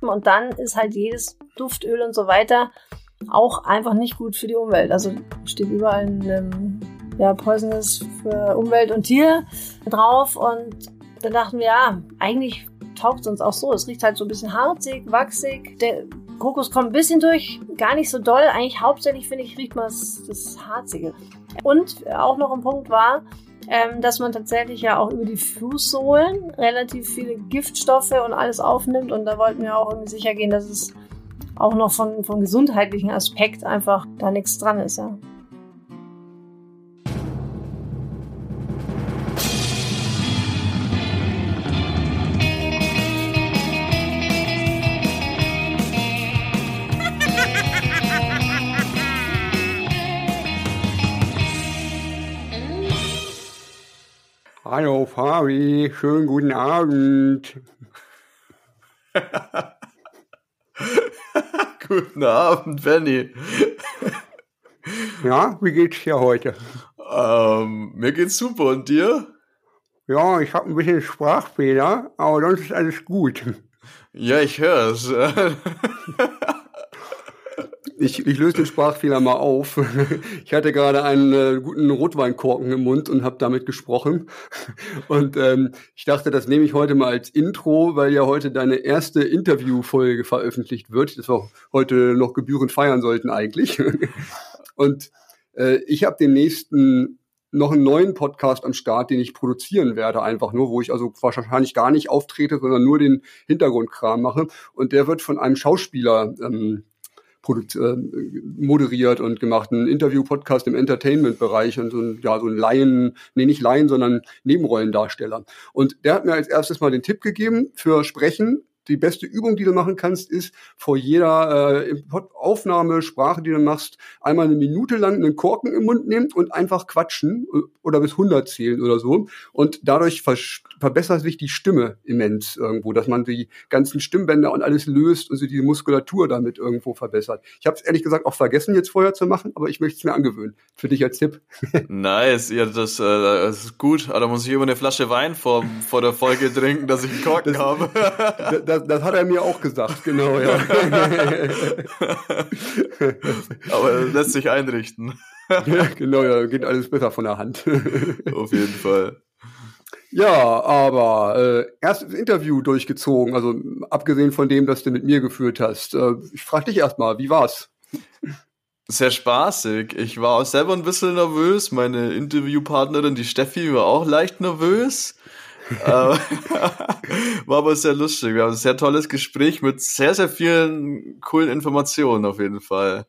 Und dann ist halt jedes Duftöl und so weiter auch einfach nicht gut für die Umwelt. Also steht überall ein ähm, ja, Poisonous für Umwelt und Tier drauf. Und dann dachten wir, ja, eigentlich taugt es uns auch so. Es riecht halt so ein bisschen harzig, wachsig. Der Kokos kommt ein bisschen durch, gar nicht so doll. Eigentlich hauptsächlich, finde ich, riecht man das, das Harzige. Und auch noch ein Punkt war, ähm, dass man tatsächlich ja auch über die Fußsohlen relativ viele Giftstoffe und alles aufnimmt. Und da wollten wir auch irgendwie sicher gehen, dass es auch noch von, von gesundheitlichen Aspekt einfach da nichts dran ist, ja. Hallo Fabi, schönen guten Abend. guten Abend, Benny. Ja, wie geht's dir heute? Ähm, mir geht's super und dir? Ja, ich habe ein bisschen Sprachfehler, aber sonst ist alles gut. Ja, ich höre es. Ich, ich löse den Sprachfehler mal auf. Ich hatte gerade einen äh, guten Rotweinkorken im Mund und habe damit gesprochen. Und ähm, ich dachte, das nehme ich heute mal als Intro, weil ja heute deine erste Interviewfolge veröffentlicht wird, das wir heute noch gebührend feiern sollten eigentlich. Und äh, ich habe den nächsten noch einen neuen Podcast am Start, den ich produzieren werde, einfach nur, wo ich also wahrscheinlich gar nicht auftrete, sondern nur den Hintergrundkram mache. Und der wird von einem Schauspieler ähm, produkt, äh, moderiert und gemacht, einen Interview-Podcast im Entertainment-Bereich und so ein, ja, so ein Laien, nee, nicht Laien, sondern Nebenrollendarsteller. Und der hat mir als erstes mal den Tipp gegeben für Sprechen, die beste Übung, die du machen kannst, ist vor jeder äh, Aufnahme, Sprache, die du machst, einmal eine Minute lang einen Korken im Mund nehmen und einfach quatschen äh, oder bis 100 zählen oder so. Und dadurch verbessert sich die Stimme immens irgendwo, dass man die ganzen Stimmbänder und alles löst und so die Muskulatur damit irgendwo verbessert. Ich habe es ehrlich gesagt auch vergessen, jetzt vorher zu machen, aber ich möchte es mir angewöhnen. Für dich als Tipp. nice, ja, das, äh, das ist gut. Aber da muss ich immer eine Flasche Wein vor, vor der Folge trinken, dass ich einen Korken das, habe. das, das, hat er mir auch gesagt, genau, ja. Aber lässt sich einrichten. ja, genau, ja, geht alles besser von der Hand. Auf jeden Fall. Ja, aber äh, erstes Interview durchgezogen, also abgesehen von dem, das du mit mir geführt hast. Äh, ich frage dich erstmal, wie war's? Sehr spaßig. Ich war auch selber ein bisschen nervös. Meine Interviewpartnerin, die Steffi, war auch leicht nervös. Äh, war aber sehr lustig. Wir haben ein sehr tolles Gespräch mit sehr, sehr vielen coolen Informationen auf jeden Fall.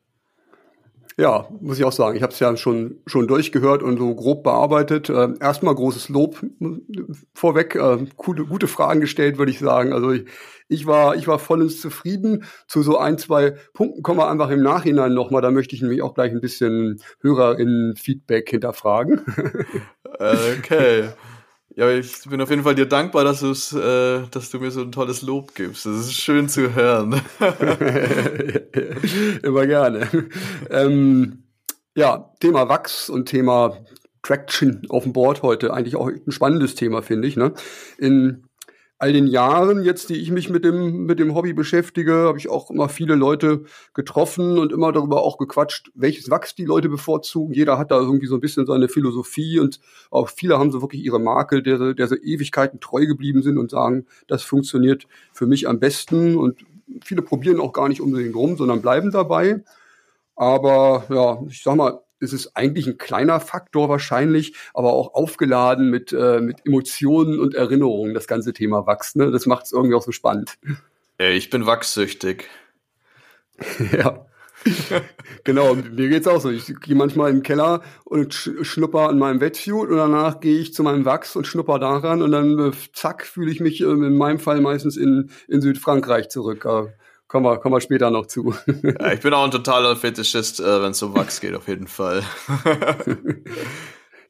Ja, muss ich auch sagen. Ich habe es ja schon schon durchgehört und so grob bearbeitet. Äh, erstmal großes Lob vorweg. Äh, gute, gute Fragen gestellt, würde ich sagen. Also ich, ich war ich war vollends zufrieden. Zu so ein zwei Punkten kommen wir einfach im Nachhinein nochmal. Da möchte ich nämlich auch gleich ein bisschen Hörerinnen-Feedback hinterfragen. okay. Ja, ich bin auf jeden Fall dir dankbar, dass, du's, äh, dass du mir so ein tolles Lob gibst. Das ist schön zu hören. Immer gerne. Ähm, ja, Thema Wachs und Thema Traction auf dem Board heute eigentlich auch ein spannendes Thema, finde ich. Ne? In all den Jahren jetzt, die ich mich mit dem, mit dem Hobby beschäftige, habe ich auch immer viele Leute getroffen und immer darüber auch gequatscht, welches Wachs die Leute bevorzugen. Jeder hat da irgendwie so ein bisschen seine Philosophie und auch viele haben so wirklich ihre Marke, der, der so Ewigkeiten treu geblieben sind und sagen, das funktioniert für mich am besten und viele probieren auch gar nicht unbedingt rum, sondern bleiben dabei. Aber ja, ich sag mal, ist es eigentlich ein kleiner Faktor wahrscheinlich, aber auch aufgeladen mit, äh, mit Emotionen und Erinnerungen, das ganze Thema Wachs. Ne? Das macht es irgendwie auch so spannend. Ich bin wachssüchtig. ja. genau, mir geht's auch so. Ich gehe manchmal in den Keller und schnupper an meinem Wetsuit und danach gehe ich zu meinem Wachs und schnupper daran und dann äh, zack fühle ich mich äh, in meinem Fall meistens in, in Südfrankreich zurück kommen wir, kommen wir später noch zu. Ja, ich bin auch ein totaler Fetischist, äh, wenn es um Wachs geht, auf jeden Fall.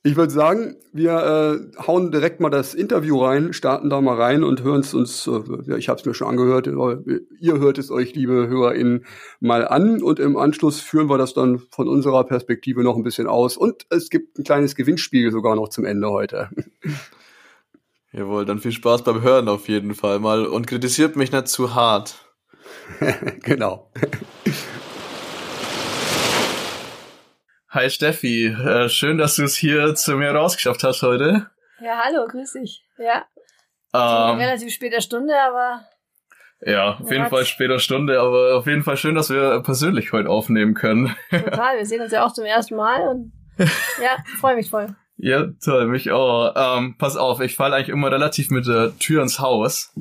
Ich würde sagen, wir äh, hauen direkt mal das Interview rein, starten da mal rein und hören es uns, äh, ja, ich habe es mir schon angehört, ihr hört es euch, liebe HörerInnen, mal an und im Anschluss führen wir das dann von unserer Perspektive noch ein bisschen aus und es gibt ein kleines Gewinnspiel sogar noch zum Ende heute. Jawohl, dann viel Spaß beim Hören auf jeden Fall mal und kritisiert mich nicht zu hart. genau. Hi Steffi, äh, schön, dass du es hier zu mir rausgeschafft hast heute. Ja, hallo, grüß dich. Ja. Ähm, relativ später Stunde, aber ja, auf jeden. Fall später Stunde, aber auf jeden Fall schön, dass wir persönlich heute aufnehmen können. total. Wir sehen uns ja auch zum ersten Mal und ja, freue mich voll. Ja, toll, mich auch. Ähm, pass auf, ich falle eigentlich immer relativ mit der Tür ins Haus.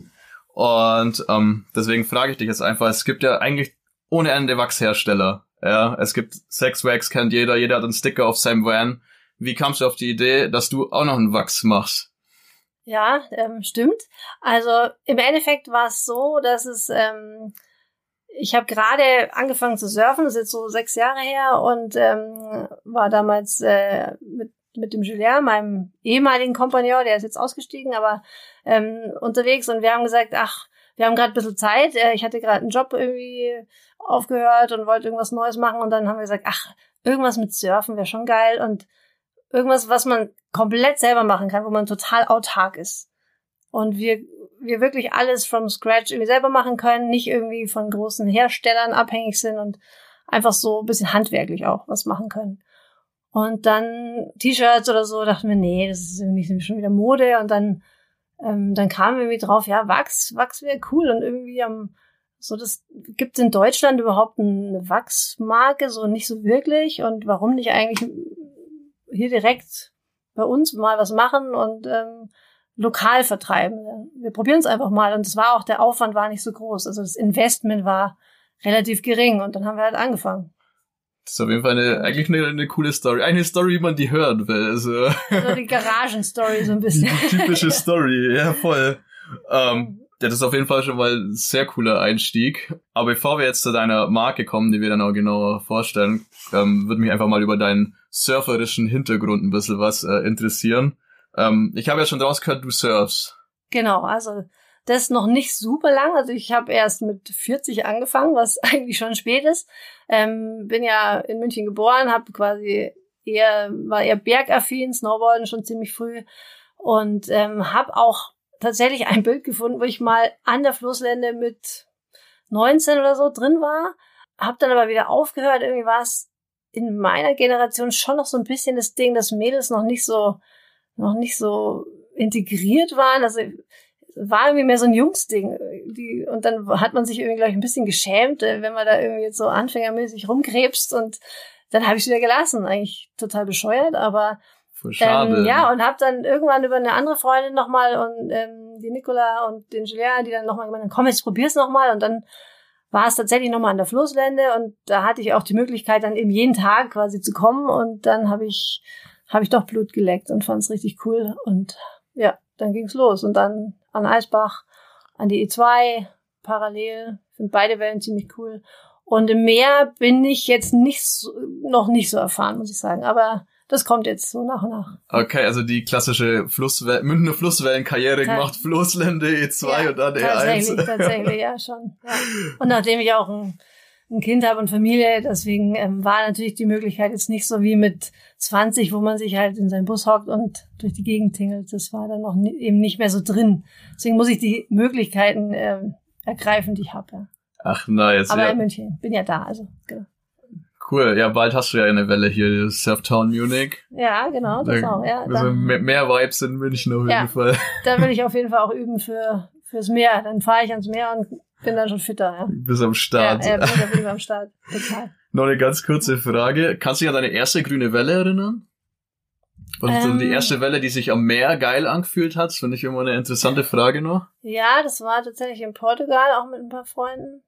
Und ähm, deswegen frage ich dich jetzt einfach, es gibt ja eigentlich ohne Ende Wachshersteller. Ja, es gibt Sex Wax, kennt jeder, jeder hat einen Sticker auf seinem Van. Wie kamst du auf die Idee, dass du auch noch einen Wachs machst? Ja, ähm, stimmt. Also im Endeffekt war es so, dass es, ähm, ich habe gerade angefangen zu surfen, das ist jetzt so sechs Jahre her und ähm, war damals äh, mit mit dem Julien, meinem ehemaligen Kompagnon, der ist jetzt ausgestiegen, aber ähm, unterwegs und wir haben gesagt, ach, wir haben gerade ein bisschen Zeit. Äh, ich hatte gerade einen Job irgendwie aufgehört und wollte irgendwas Neues machen und dann haben wir gesagt, ach, irgendwas mit Surfen wäre schon geil und irgendwas, was man komplett selber machen kann, wo man total autark ist. Und wir, wir wirklich alles from scratch irgendwie selber machen können, nicht irgendwie von großen Herstellern abhängig sind und einfach so ein bisschen handwerklich auch was machen können. Und dann T-Shirts oder so, dachten wir, nee, das ist irgendwie schon wieder Mode. Und dann, ähm, dann kamen wir irgendwie drauf, ja, Wachs, Wachs wäre cool. Und irgendwie am, so das, gibt in Deutschland überhaupt eine Wachsmarke? So nicht so wirklich. Und warum nicht eigentlich hier direkt bei uns mal was machen und ähm, lokal vertreiben? Wir probieren es einfach mal. Und es war auch, der Aufwand war nicht so groß. Also das Investment war relativ gering. Und dann haben wir halt angefangen. Das ist auf jeden Fall eine, eigentlich eine, eine coole Story. Eine Story, wie man die hören will. Also, So die Garagenstory so ein bisschen. die typische Story, ja, voll. Ähm, ja, das ist auf jeden Fall schon mal ein sehr cooler Einstieg. Aber bevor wir jetzt zu deiner Marke kommen, die wir dann auch genauer vorstellen, ähm, würde mich einfach mal über deinen surferischen Hintergrund ein bisschen was äh, interessieren. Ähm, ich habe ja schon draus gehört, du surfst. Genau, also das noch nicht super lang. Also ich habe erst mit 40 angefangen, was eigentlich schon spät ist. Ähm, bin ja in München geboren, habe quasi eher war eher bergaffin, Snowboarden schon ziemlich früh und ähm, habe auch tatsächlich ein Bild gefunden, wo ich mal an der Flusslände mit 19 oder so drin war, habe dann aber wieder aufgehört. Irgendwie war es in meiner Generation schon noch so ein bisschen das Ding, dass Mädels noch nicht so noch nicht so integriert waren. Also war irgendwie mehr so ein Jungsding. Die, und dann hat man sich irgendwie, glaube ich, ein bisschen geschämt, äh, wenn man da irgendwie jetzt so anfängermäßig rumkrebst und dann habe ich wieder gelassen. Eigentlich total bescheuert, aber Voll schade. ähm, ja, und habe dann irgendwann über eine andere Freundin nochmal und ähm, die Nicola und den Julien, die dann nochmal gemeint haben, komm, jetzt probier's nochmal. Und dann war es tatsächlich nochmal an der Flusslände und da hatte ich auch die Möglichkeit, dann eben jeden Tag quasi zu kommen und dann habe ich, habe ich doch Blut geleckt und fand es richtig cool. Und ja, dann ging's los. Und dann an Eisbach, an die E2, parallel. Finde beide Wellen ziemlich cool. Und im Meer bin ich jetzt nicht so, noch nicht so erfahren, muss ich sagen. Aber das kommt jetzt so nach und nach. Okay, also die klassische Flusswellen, Münchner Flusswellenkarriere gemacht, Flusslände E2 Ja, und dann Tatsächlich, E1. tatsächlich, ja schon. Ja. Und nachdem ich auch ein, ein Kind habe und Familie, deswegen ähm, war natürlich die Möglichkeit jetzt nicht so wie mit 20, wo man sich halt in seinen Bus hockt und durch die Gegend tingelt. Das war dann noch ni- eben nicht mehr so drin. Deswegen muss ich die Möglichkeiten ähm, ergreifen, die ich habe. Ja. Ach, nice. Aber ja. in München, bin ja da, also genau. Cool. Ja, bald hast du ja eine Welle hier, Surftown Munich. Ja, genau, das auch. Ja, also dann, mehr, mehr Vibes in München auf jeden Ja. Fall. da will ich auf jeden Fall auch üben für fürs Meer. Dann fahre ich ans Meer und bin dann schon fitter. Ja. Bis am Start. Ja, äh, bin, da bin ich am Start. Total. Noch eine ganz kurze Frage. Kannst du dich an deine erste grüne Welle erinnern? Und Ähm. die erste Welle, die sich am Meer geil angefühlt hat, finde ich immer eine interessante Frage noch. Ja, das war tatsächlich in Portugal, auch mit ein paar Freunden.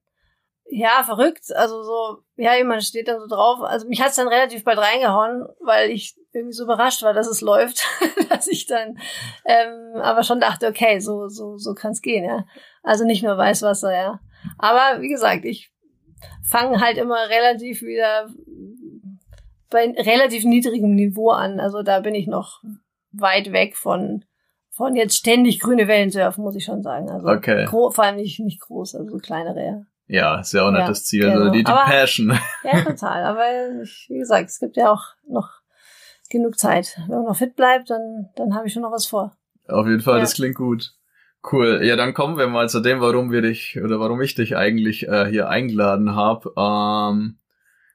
Ja, verrückt. Also so, ja, jemand steht dann so drauf. Also mich hat's dann relativ bald reingehauen, weil ich irgendwie so überrascht war, dass es läuft, dass ich dann ähm, aber schon dachte, okay, so so so kann's gehen, ja. Also nicht nur Weißwasser, ja. Aber wie gesagt, ich fange halt immer relativ wieder bei relativ niedrigem Niveau an. Also da bin ich noch weit weg von von jetzt ständig grüne Wellen surfen, muss ich schon sagen. Also Okay. vor allem nicht, nicht groß, also so kleinere, ja. Ja, ist ja auch nicht Ja, das Ziel. genau. Also die, die Aber- Passion. Ja, total. Aber wie gesagt, es gibt ja auch noch genug Zeit. Wenn man noch fit bleibt, dann, dann habe ich schon noch was vor. Auf jeden Fall, Ja. das klingt gut. Cool. Ja, dann kommen wir mal zu dem, warum wir dich oder warum ich dich eigentlich äh, hier eingeladen habe. Ähm,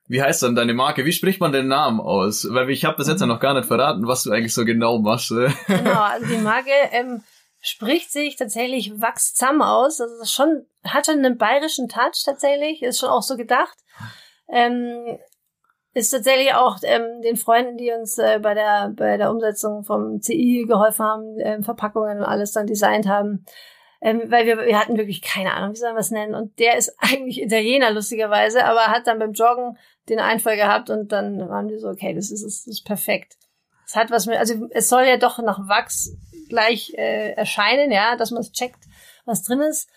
wie heißt dann deine Marke? Wie spricht man den Namen aus? Weil ich habe bis jetzt ja noch gar nicht verraten, was du eigentlich so genau machst. genau, also die Marke ähm, spricht sich tatsächlich Wachsam aus. Also das schon, hat schon einen bayerischen Touch tatsächlich, ist schon auch so gedacht. Ähm, ist tatsächlich auch ähm, den Freunden, die uns äh, bei der bei der Umsetzung vom CI geholfen haben, ähm, Verpackungen und alles dann designt haben, ähm, weil wir wir hatten wirklich keine Ahnung, wie sollen wir es nennen. Und der ist eigentlich Italiener lustigerweise, aber hat dann beim Joggen den Einfall gehabt und dann waren wir so, okay, das ist das ist perfekt. Es hat was mit, also es soll ja doch nach Wachs gleich äh, erscheinen, ja, dass man es checkt, was drin ist.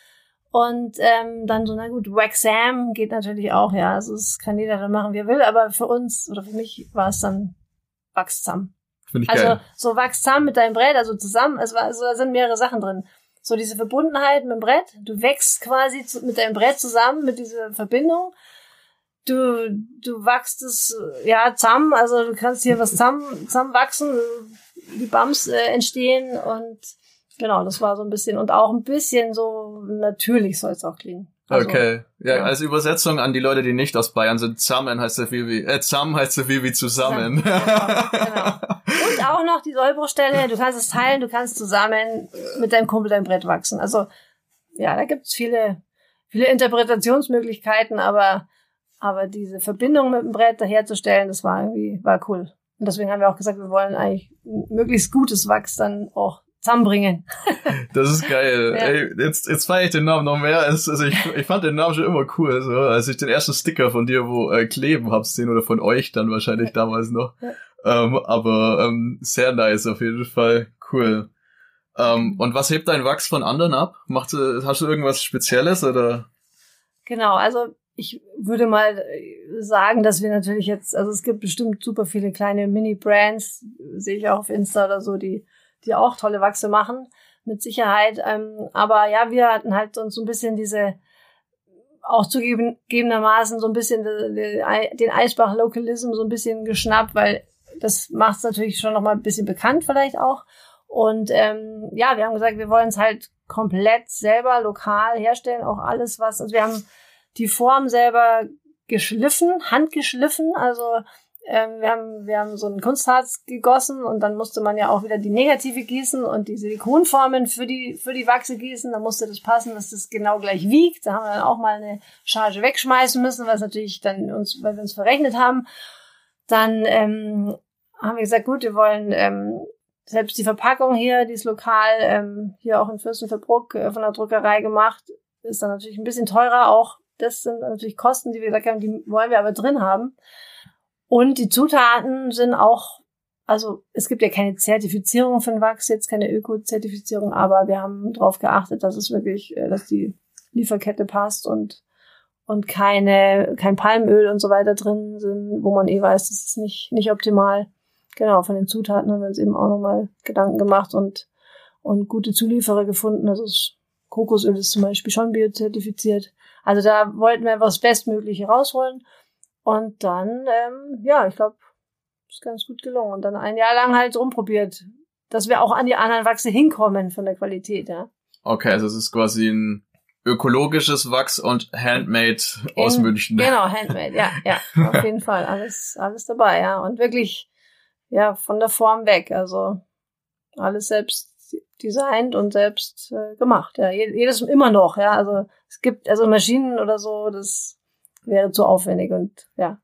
Und ähm, dann so, na gut, Waxam geht natürlich auch, ja. Also es kann jeder dann machen, wie er will, aber für uns oder für mich war es dann Wachsam. Finde ich Also geil. so Wachsam mit deinem Brett, also zusammen, es war, also da sind mehrere Sachen drin. So diese Verbundenheit mit dem Brett, du wächst quasi zu, mit deinem Brett zusammen, mit dieser Verbindung. Du, du wachst es, ja, zusammen, also du kannst hier was zusammen, zusammen wachsen, die Bums äh, entstehen und genau, das war so ein bisschen und auch ein bisschen so natürlich soll es auch klingen. Also, okay. Ja, ja. als Übersetzung an die Leute, die nicht aus Bayern sind, zusammen heißt so viel wie, äh, zusammen heißt so viel wie zusammen. Genau, genau. Und auch noch die Sollbruchstelle, du kannst es teilen, du kannst zusammen mit deinem Kumpel dein Brett wachsen. Also, ja, da gibt's viele, viele Interpretationsmöglichkeiten, aber, aber diese Verbindung mit dem Brett daherzustellen, das war irgendwie, war cool. Und deswegen haben wir auch gesagt, wir wollen eigentlich möglichst gutes Wachs dann auch zusammenbringen. Das ist geil. Ja. Ey, jetzt, jetzt feiere ich den Namen noch mehr. Es, also ich, ich fand den Namen schon immer cool. So, als ich den ersten Sticker von dir wo äh, kleben hab sehen oder von euch dann wahrscheinlich damals noch. Ja. Ähm, aber ähm, sehr nice auf jeden Fall. Cool. Ähm, und was hebt dein Wachs von anderen ab? Macht, hast du irgendwas Spezielles oder? Genau, also ich würde mal sagen, dass wir natürlich jetzt, also es gibt bestimmt super viele kleine Mini-Brands, sehe ich auch auf Insta oder so, die, die auch tolle Wachse machen, mit Sicherheit. Ähm, aber ja, wir hatten halt uns so ein bisschen diese, auch zugegebenermaßen so ein bisschen den, Eisbach Localism so ein bisschen geschnappt, weil das macht es natürlich schon nochmal ein bisschen bekannt vielleicht auch. Und ähm, ja, wir haben gesagt, wir wollen es halt komplett selber lokal herstellen, auch alles was, also wir haben die Form selber geschliffen, handgeschliffen, also ähm, wir haben wir haben so ein Kunstharz gegossen und dann musste man ja auch wieder die Negative gießen und die Silikonformen für die für die Wachse gießen, da musste das passen, dass das genau gleich wiegt. Da haben wir dann auch mal eine Charge wegschmeißen müssen, was natürlich dann uns, weil wir uns verrechnet haben. Dann ähm, haben wir gesagt, gut, wir wollen ähm, selbst die Verpackung hier, die ist lokal, ähm, hier auch in Fürstenfeldbruck äh, von der Druckerei gemacht, ist dann natürlich ein bisschen teurer. Auch das sind natürlich Kosten, die wir gesagt haben, die wollen wir aber drin haben. Und die Zutaten sind auch, also es gibt ja keine Zertifizierung von Wachs, jetzt keine Öko-Zertifizierung, aber wir haben darauf geachtet, dass es wirklich, äh, dass die Lieferkette passt und und keine kein Palmöl und so weiter drin sind, wo man eh weiß, das ist nicht nicht optimal. Genau, von den Zutaten haben wir uns eben auch nochmal Gedanken gemacht und und gute Zulieferer gefunden. Also das Kokosöl ist zum Beispiel schon biozertifiziert. Also da wollten wir was Bestmögliche rausholen. Und dann, ähm, ja, ich glaube, ist ganz gut gelungen. Und dann ein Jahr lang halt rumprobiert, dass wir auch an die anderen Wachse hinkommen von der Qualität, ja. Okay, also es ist quasi ein ökologisches Wachs und Handmade aus In- München. Genau, Handmade, ja, ja, auf jeden Fall. Alles, alles dabei, ja. Und wirklich, ja, von der Form weg. Also alles selbst designt und selbst äh, gemacht. Ja, Je- jedes immer noch, ja. Also es gibt also Maschinen oder so, das wäre zu aufwendig und ja.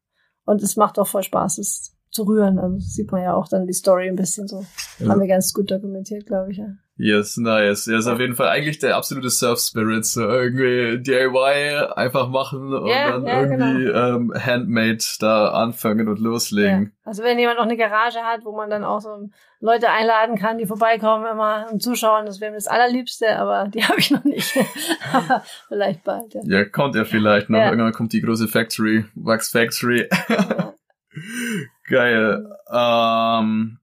Und es macht auch voll Spaß, es zu rühren. Also das sieht man ja auch dann die Story ein bisschen so. Ja. Haben wir ganz gut dokumentiert, glaube ich, ja. Yes, nice. Ja, ist auf jeden Fall eigentlich der absolute Surf-Spirit. So irgendwie DIY einfach machen und Ja, dann ja, irgendwie ähm, Handmade da anfangen und ja. loslegen. Also wenn jemand noch eine Garage hat, wo man dann auch so Leute einladen kann, die vorbeikommen immer und zuschauen, das wäre mir das Allerliebste, aber die habe ich noch nicht. aber vielleicht bald, ja. Ja, kommt ja vielleicht noch. Ja. Irgendwann kommt die große Factory, Wax Factory. ja. Geil. Ähm,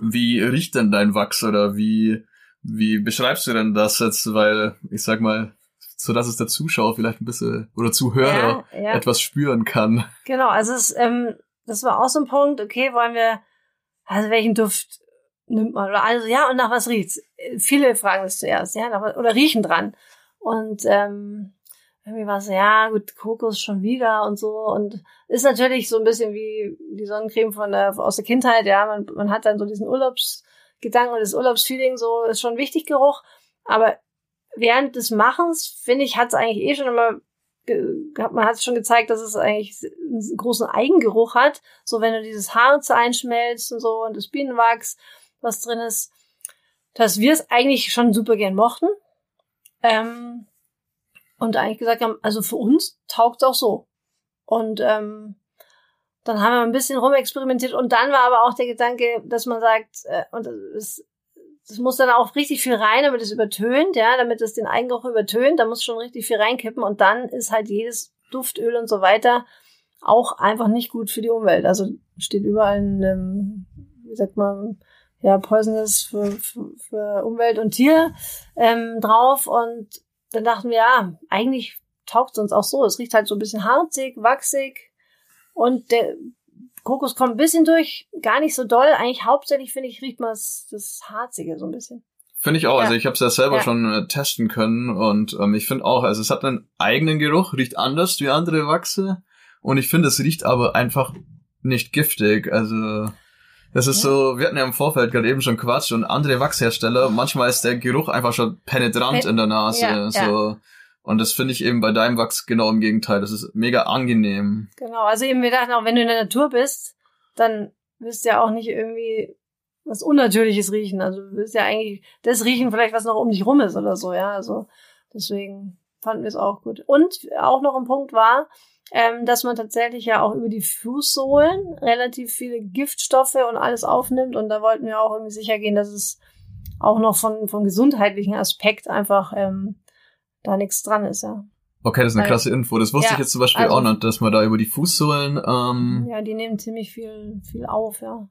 wie riecht denn dein Wachs oder wie, wie beschreibst du denn das jetzt? Weil, ich sag mal, so dass es der Zuschauer vielleicht ein bisschen oder Zuhörer Ja, ja. etwas spüren kann. Genau, also es, ähm, das war auch so ein Punkt, okay, wollen wir, also welchen Duft nimmt man? Oder also, ja, und nach was riecht's? Viele fragen das zuerst, ja, nach oder riechen dran. Und ähm, irgendwie war es, ja, gut, Kokos schon wieder und so. Und ist natürlich so ein bisschen wie die Sonnencreme von der, aus der Kindheit, ja. Man, man hat dann so diesen Urlaubsgedanken und das Urlaubsfeeling, so ist schon wichtig, Geruch. Aber während des Machens, finde ich, hat es eigentlich eh schon immer man hat schon gezeigt, dass es eigentlich einen großen Eigengeruch hat. So wenn du dieses Harz einschmelzt und so und das Bienenwachs, was drin ist, dass wir es eigentlich schon super gern mochten. Ähm, und eigentlich gesagt haben, also für uns taugt es auch so. Und ähm, dann haben wir ein bisschen rumexperimentiert und dann war aber auch der Gedanke, dass man sagt, äh, und es, das muss dann auch richtig viel rein, damit es übertönt, ja, damit es den Eigengeruch übertönt, da muss schon richtig viel reinkippen und dann ist halt jedes Duftöl und so weiter auch einfach nicht gut für die Umwelt. Also steht überall ein, ähm, wie sagt man, ja, Poisonous für, für, für Umwelt und Tier ähm, drauf und dann dachten wir, ja, eigentlich taugt es uns auch so. Es riecht halt so ein bisschen harzig, wachsig und der Kokos kommt ein bisschen durch, gar nicht so doll. Eigentlich hauptsächlich finde ich, riecht man das, das Harzige so ein bisschen. Finde ich auch. Also ja. Also ich habe es ja selber ja. schon äh, testen können und ähm, ich finde auch, also es hat einen eigenen Geruch, riecht anders wie andere Wachse und ich finde, es riecht aber einfach nicht giftig. Also das ist ja. so, wir hatten ja im Vorfeld gerade eben schon Quatsch und andere Wachshersteller, manchmal ist der Geruch einfach schon penetrant in der Nase. So. Und das finde ich eben bei deinem Wachs genau im Gegenteil. Das ist mega angenehm. Genau, also eben wir dachten auch, wenn du in der Natur bist, dann wirst du ja auch nicht irgendwie was Unnatürliches riechen. Also du wirst ja eigentlich das riechen vielleicht, was noch um dich rum ist oder so, ja. Also deswegen fanden wir es auch gut. Und auch noch ein Punkt war, ähm, dass man tatsächlich ja auch über die Fußsohlen relativ viele Giftstoffe und alles aufnimmt. Und da wollten wir auch irgendwie sicher gehen, dass es auch noch von, vom gesundheitlichen Aspekt einfach ähm, da nichts dran ist, ja. Okay, das ist eine Weil, krasse Info. Das wusste ja, ich jetzt zum Beispiel also, auch noch, dass man da über die Fußsohlen. Ähm, ja, die nehmen ziemlich viel, viel auf, ja.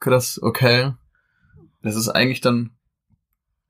Krass, okay. Das ist eigentlich dann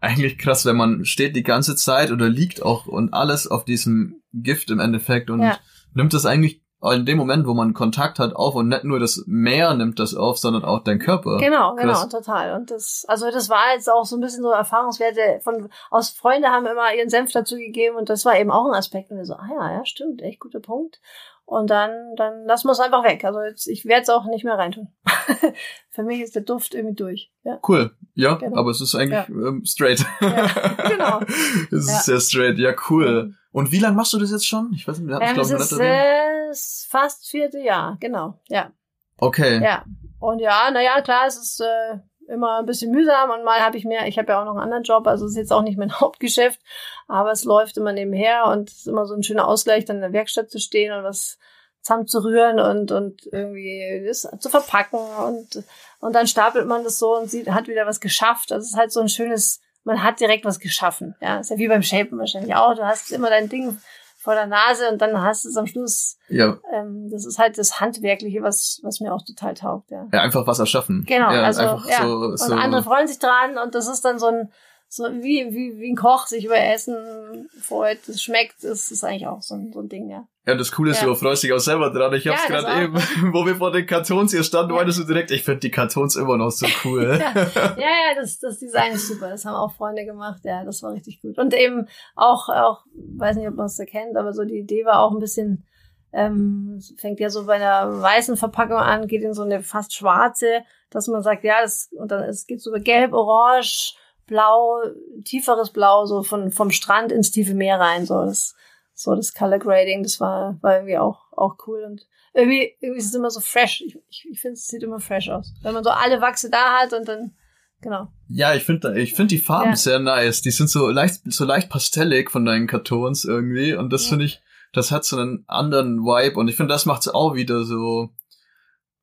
eigentlich krass, wenn man steht die ganze Zeit oder liegt auch und alles auf diesem Gift im Endeffekt und ja. nimmt das eigentlich in dem Moment, wo man Kontakt hat, auf und nicht nur das Meer nimmt das auf, sondern auch dein Körper. Genau, genau, total. Und das, also das war jetzt auch so ein bisschen so Erfahrungswerte von, aus Freunde haben immer ihren Senf dazu gegeben und das war eben auch ein Aspekt. Und wir so, ah ja, ja, stimmt, echt guter Punkt. Und dann, dann lassen wir es einfach weg. Also jetzt, ich werde es auch nicht mehr reintun. Für mich ist der Duft irgendwie durch. Ja. Cool. Ja, genau. aber es ist eigentlich ja. ähm, straight. Ja, genau. es ist ja. sehr straight. Ja, cool. Mhm. Und wie lange machst du das jetzt schon? Ich weiß nicht, wir hatten ähm, glaube ich ist, äh, fast vierte Jahr, genau. Ja. Okay. Ja. Und ja, naja, klar, es ist äh, immer ein bisschen mühsam und mal habe ich mehr, ich habe ja auch noch einen anderen Job, also ist jetzt auch nicht mein Hauptgeschäft, aber es läuft immer nebenher und es ist immer so ein schöner Ausgleich, dann in der Werkstatt zu stehen und was zusammen zu rühren und, und irgendwie das zu verpacken und, und dann stapelt man das so und sieht, hat wieder was geschafft. Das ist halt so ein schönes, man hat direkt was geschaffen. Ja, ist ja wie beim Shapen wahrscheinlich auch. Du hast immer dein Ding vor der Nase und dann hast du es am Schluss. Ja. Ähm, das ist halt das Handwerkliche, was, was mir auch total taugt, ja. Ja, einfach was erschaffen. Genau, ja, also ja. So, so. und andere freuen sich dran und das ist dann so ein, so wie, wie, wie ein Koch sich über Essen freut, das schmeckt, das ist eigentlich auch so ein, so ein Ding, ja. Ja, das Coole ist, ja. du freust dich auch selber dran. Ich hab's ja, gerade eben, wo wir vor den Kartons hier standen, ja. meintest du direkt, ich finde die Kartons immer noch so cool. ja, ja, ja, das, das Design ist super. Das haben auch Freunde gemacht. Ja, das war richtig gut. Und eben auch, auch, weiß nicht, ob man es erkennt, aber so die Idee war auch ein bisschen, ähm, fängt ja so bei einer weißen Verpackung an, geht in so eine fast schwarze, dass man sagt, ja, das, und dann, es geht so über gelb, orange, blau, tieferes Blau, so von, vom Strand ins tiefe Meer rein, so das, so das Color Grading, das war, war irgendwie auch, auch cool und irgendwie, irgendwie ist es immer so fresh. Ich, ich, ich finde, es sieht immer fresh aus. Wenn man so alle Wachse da hat und dann, genau. Ja, ich finde, ich finde die Farben ja. sehr nice. Die sind so leicht, so leicht pastellig von deinen Kartons irgendwie und das ja. finde ich, das hat so einen anderen Vibe und ich finde, das macht es auch wieder so,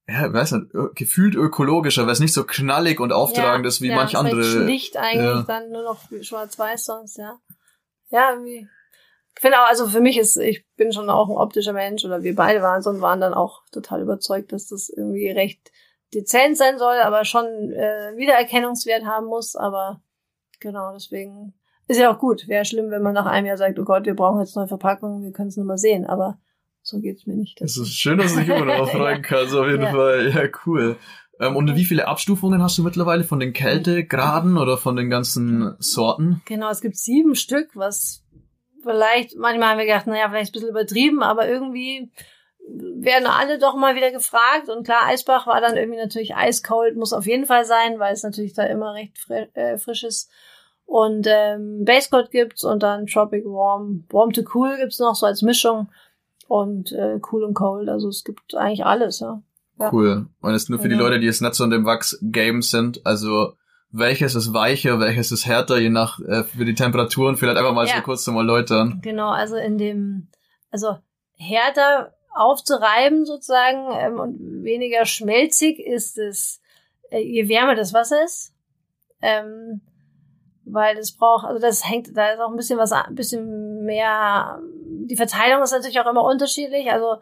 ja, weiß nicht, gefühlt ökologischer, weil es nicht so knallig und auftragend ja, ist wie ja, manch andere. Schlicht eigentlich, ja. dann nur noch schwarz-weiß sonst, ja. Ja, irgendwie ich finde auch, also für mich ist, ich bin schon auch ein optischer Mensch oder wir beide waren so und waren dann auch total überzeugt, dass das irgendwie recht dezent sein soll, aber schon äh, Wiedererkennungswert haben muss. Aber genau, deswegen ist ja auch gut. Wäre schlimm, wenn man nach einem Jahr sagt, oh Gott, wir brauchen jetzt neue Verpackungen, wir können es nur mal sehen. Aber so geht's mir nicht. Es ist schön, dass du dich immer noch freuen kannst, auf jeden ja. Fall. Ja, cool. Ähm, und wie viele Abstufungen hast du mittlerweile von den Kältegraden oder von den ganzen Sorten? Genau, es gibt sieben Stück, was vielleicht, manchmal haben wir gedacht, naja, vielleicht ein bisschen übertrieben, aber irgendwie werden alle doch mal wieder gefragt. Und klar, Eisbach war dann irgendwie natürlich eiskalt, muss auf jeden Fall sein, weil es natürlich da immer recht fri äh, frisch ist. Und ähm, Basecoat gibt's und dann Tropic Warm, Warm to Cool gibt's noch so als Mischung und äh, Cool und Cold. Also es gibt eigentlich alles, ja. ja. Cool. Und ist nur für die Leute, die jetzt nicht so in dem Wachs-Game sind, also welches ist weicher, welches ist härter, je nach äh, für die Temperaturen. Vielleicht einfach mal ja. so kurz zum Erläutern. Genau, also in dem, also härter aufzureiben sozusagen ähm, und weniger schmelzig ist es, äh, je wärmer das Wasser ist. Ähm, weil es braucht, also das hängt, da ist auch ein bisschen was, ein bisschen mehr, die Verteilung ist natürlich auch immer unterschiedlich, also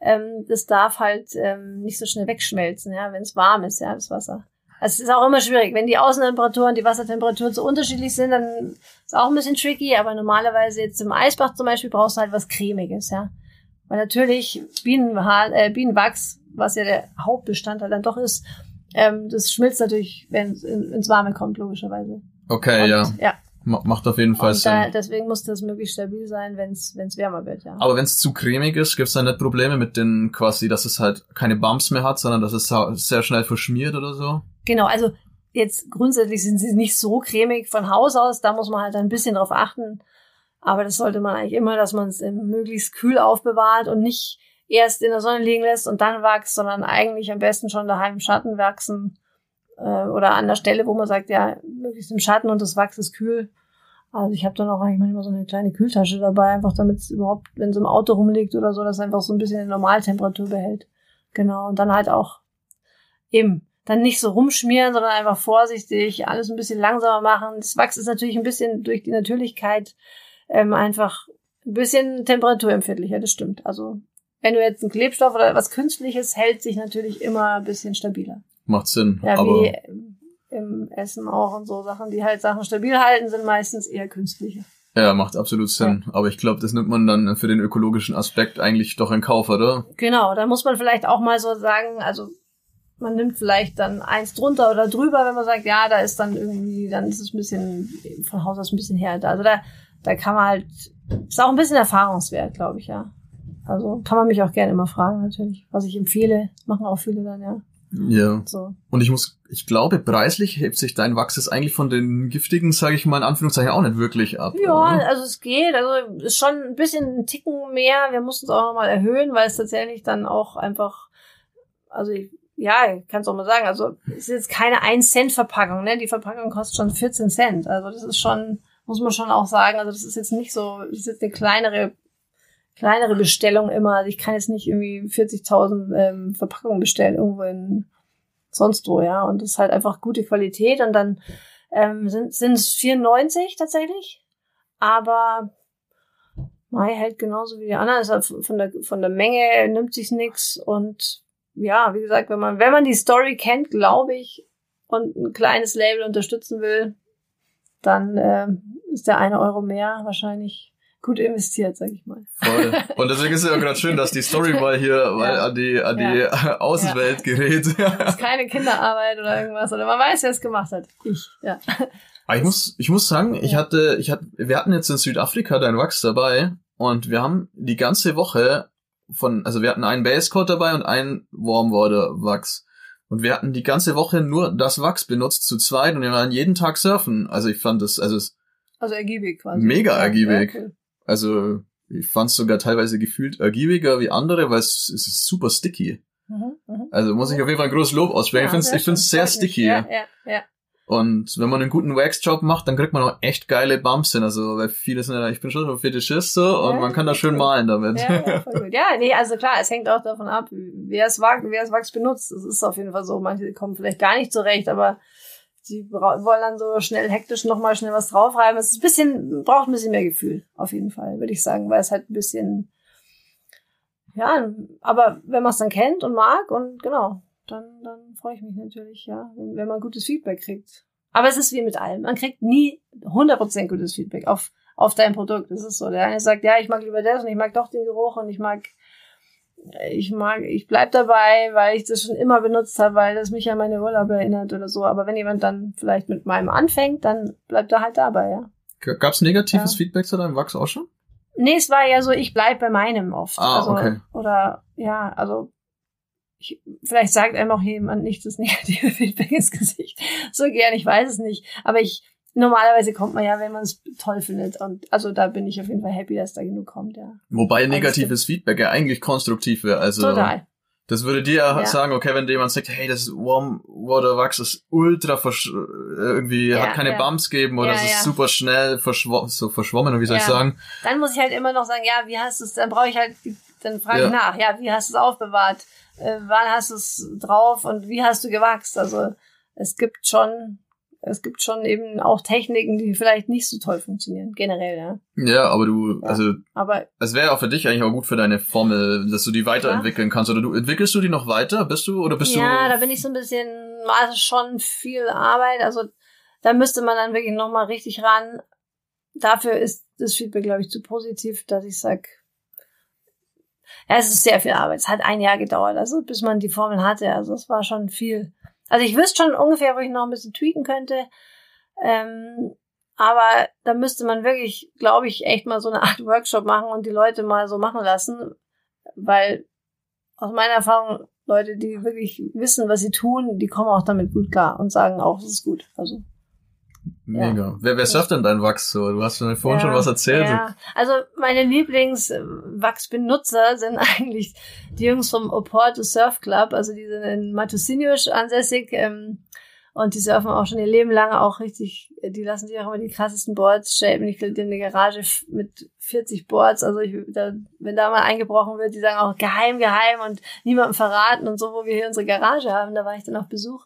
ähm, das darf halt ähm, nicht so schnell wegschmelzen, ja, wenn es warm ist, ja, das Wasser. Also es ist auch immer schwierig. Wenn die Außentemperaturen, die Wassertemperaturen so unterschiedlich sind, dann ist es auch ein bisschen tricky, aber normalerweise jetzt im Eisbach zum Beispiel brauchst du halt was Cremiges, ja. Weil natürlich Bienenha äh, Bienenwachs, was ja der Hauptbestandteil dann doch ist, ähm, das schmilzt natürlich, wenn es in, ins Warme kommt, logischerweise. Okay, und, ja. Ja. Macht auf jeden Fall und Sinn. Da, deswegen muss das möglichst stabil sein, wenn es wärmer wird, ja. Aber wenn es zu cremig ist, gibt's dann nicht Probleme mit den quasi, dass es halt keine Bumps mehr hat, sondern dass es sehr schnell verschmiert oder so? Genau, also jetzt grundsätzlich sind sie nicht so cremig von Haus aus, da muss man halt ein bisschen drauf achten. Aber das sollte man eigentlich immer, dass man es möglichst kühl aufbewahrt und nicht erst in der Sonne liegen lässt und dann wächst, sondern eigentlich am besten schon daheim im Schatten wachsen äh, oder an der Stelle, wo man sagt, ja, möglichst im Schatten und das Wachs ist kühl. Also ich habe dann auch eigentlich manchmal so eine kleine Kühltasche dabei, einfach damit es überhaupt, wenn es im Auto rumliegt oder so, das einfach so ein bisschen in Normaltemperatur behält. Genau. Und dann halt auch eben dann nicht so rumschmieren, sondern einfach vorsichtig, alles ein bisschen langsamer machen. Das Wachs ist natürlich ein bisschen durch die Natürlichkeit ähm, einfach ein bisschen temperaturempfindlicher, das stimmt. Also wenn du jetzt einen Klebstoff oder was Künstliches, hält sich natürlich immer ein bisschen stabiler. Macht Sinn. Ja, aber wie im Essen auch und so Sachen, die halt Sachen stabil halten, sind meistens eher künstliche. Ja, macht absolut Sinn. Ja. Aber ich glaube, das nimmt man dann für den ökologischen Aspekt eigentlich doch in Kauf, oder? Genau, da muss man vielleicht auch mal so sagen, also man nimmt vielleicht dann eins drunter oder drüber, wenn man sagt, ja, da ist dann irgendwie, dann ist es ein bisschen von Haus aus ein bisschen härter. Also da, da kann man halt, ist auch ein bisschen Erfahrungswert, glaube ich, ja. Also kann man mich auch gerne immer fragen, natürlich. Was ich empfehle, machen auch viele dann, ja. Ja. So. Und ich muss, ich glaube, preislich hebt sich dein Wachs eigentlich von den giftigen, sage ich mal in Anführungszeichen, auch nicht wirklich ab. Ja, oder? also es geht. Also ist schon ein bisschen ein Ticken mehr. Wir mussten es auch nochmal erhöhen, weil es tatsächlich dann auch einfach, also ich, ja, ich kann es auch mal sagen, also es ist jetzt keine 1 Cent Verpackung, ne? Die Verpackung kostet schon 14 Cent. Also das ist schon, muss man schon auch sagen, also das ist jetzt nicht so, das ist jetzt eine kleinere kleinere Bestellung immer. Also ich kann jetzt nicht irgendwie 40.000 ähm, Verpackungen bestellen irgendwo in sonst wo, ja. Und das ist halt einfach gute Qualität. Und dann ähm, sind es 94 tatsächlich. Aber Mai hält genauso wie die anderen. Halt von der von der Menge nimmt sich nix. Und ja, wie gesagt, wenn man wenn man die Story kennt, glaube ich, und ein kleines Label unterstützen will, dann äh, ist der eine Euro mehr wahrscheinlich gut investiert, sag ich mal. Voll. Und deswegen ist es ja gerade schön, dass die Story mal hier ja. an die, an die ja. Außenwelt ja. gerät. Das ist keine Kinderarbeit oder irgendwas. Oder man weiß, wer es gemacht hat. Ich, ja. Aber ich muss, ich muss sagen, ich hatte, ich hatte, wir hatten jetzt in Südafrika dein Wachs dabei und wir haben die ganze Woche von, also wir hatten einen Basecoat dabei und einen Warmwater Wachs. Und wir hatten die ganze Woche nur das Wachs benutzt zu zweit und wir waren jeden Tag surfen. Also ich fand das, also es also ergiebig quasi. Mega ergiebig. Ja, okay. Also ich fand es sogar teilweise gefühlt ergiebiger wie andere, weil es, es ist super sticky. Mhm, mh. Also muss ich auf jeden Fall ein großes Lob aussprechen. Ja, ich finde es ich find's sehr sticky. Ja, ja, ja. Und wenn man einen guten Wax-Job macht, dann kriegt man auch echt geile Bumps hin. Also, weil viele sind ja, ich bin schon ein Fetischist so und ja, man kann da schön malen damit. Ja, ja, voll gut. ja, nee, also klar, es hängt auch davon ab, wer es Wachs, wer es Wachs benutzt. Das ist auf jeden Fall so. Manche kommen vielleicht gar nicht zurecht, aber die wollen dann so schnell hektisch nochmal schnell was draufreiben. Es ist ein bisschen, braucht ein bisschen mehr Gefühl, auf jeden Fall, würde ich sagen, weil es halt ein bisschen, ja, aber wenn man es dann kennt und mag und genau, dann, dann freue ich mich natürlich, ja, wenn, wenn man gutes Feedback kriegt. Aber es ist wie mit allem. Man kriegt nie 100% gutes Feedback auf, auf dein Produkt. Das ist so. Der eine sagt, ja, ich mag lieber das und ich mag doch den Geruch und ich mag ich mag, ich bleib dabei, weil ich das schon immer benutzt habe, weil das mich an meine Urlaube erinnert oder so. Aber wenn jemand dann vielleicht mit meinem anfängt, dann bleibt er halt dabei, ja. Gab's negatives Ja. Feedback zu deinem Wachs auch schon? Nee, es war ja so, ich bleib bei meinem oft. Ah, also, okay. Oder ja, also ich, vielleicht sagt einem auch jemand nicht das negative Feedback ins Gesicht. So gern, ich weiß es nicht. Aber ich normalerweise kommt man ja, wenn man es toll findet. Und also da bin ich auf jeden Fall happy, dass da genug kommt, ja. Wobei negatives Feedback ja eigentlich konstruktiv wäre. Also Total. das würde dir ja, sagen, okay, wenn dir jemand sagt, hey, das Warm Water Wachs ist ultra versch irgendwie Ja, hat keine ja. Bumps gegeben oder es ist super schnell verschwommen, so verschwommen, oder wie soll ich sagen? Dann muss ich halt immer noch sagen, ja, wie hast du es, dann brauche ich halt, dann frage ich nach, ja, wie hast du es aufbewahrt? Äh, wann hast du es drauf und wie hast du gewachst? Also es gibt schon, es gibt schon eben auch Techniken, die vielleicht nicht so toll funktionieren, generell, ja. Ja, aber du, Ja. also Aber es wäre auch für dich eigentlich auch gut für deine Formel, dass du die weiterentwickeln kannst. Oder du entwickelst du die noch weiter? Bist du oder bist ja, du? da bin ich so ein bisschen, war es schon viel Arbeit. Also da müsste man dann wirklich nochmal richtig ran. Dafür ist das Feedback, glaube ich, zu positiv, dass ich sag, ja, es ist sehr viel Arbeit. Es hat ein Jahr gedauert, also bis man die Formel hatte. Also es war schon viel. Also ich wüsste schon ungefähr, wo ich noch ein bisschen tweaken könnte. Ähm, aber da müsste man wirklich, glaube ich, echt mal so eine Art Workshop machen und die Leute mal so machen lassen, weil aus meiner Erfahrung Leute, die wirklich wissen, was sie tun, die kommen auch damit gut klar und sagen auch, es ist gut. Also Mega. Wer, wer surft denn dein Wachs so? Du hast mir vorhin ja, schon was erzählt. Ja. Also meine Lieblingswachsbenutzer sind eigentlich die Jungs vom Oporto Surf Club. Also die sind in Matosinhos ansässig ähm, und die surfen auch schon ihr Leben lang auch richtig. Die lassen sich auch immer die krassesten Boards shapen. Ich glaube, eine Garage mit 40 Boards. Also ich, da, wenn da mal eingebrochen wird, die sagen auch geheim, geheim und niemandem verraten und so, wo wir hier unsere Garage haben. Da war ich dann auf Besuch.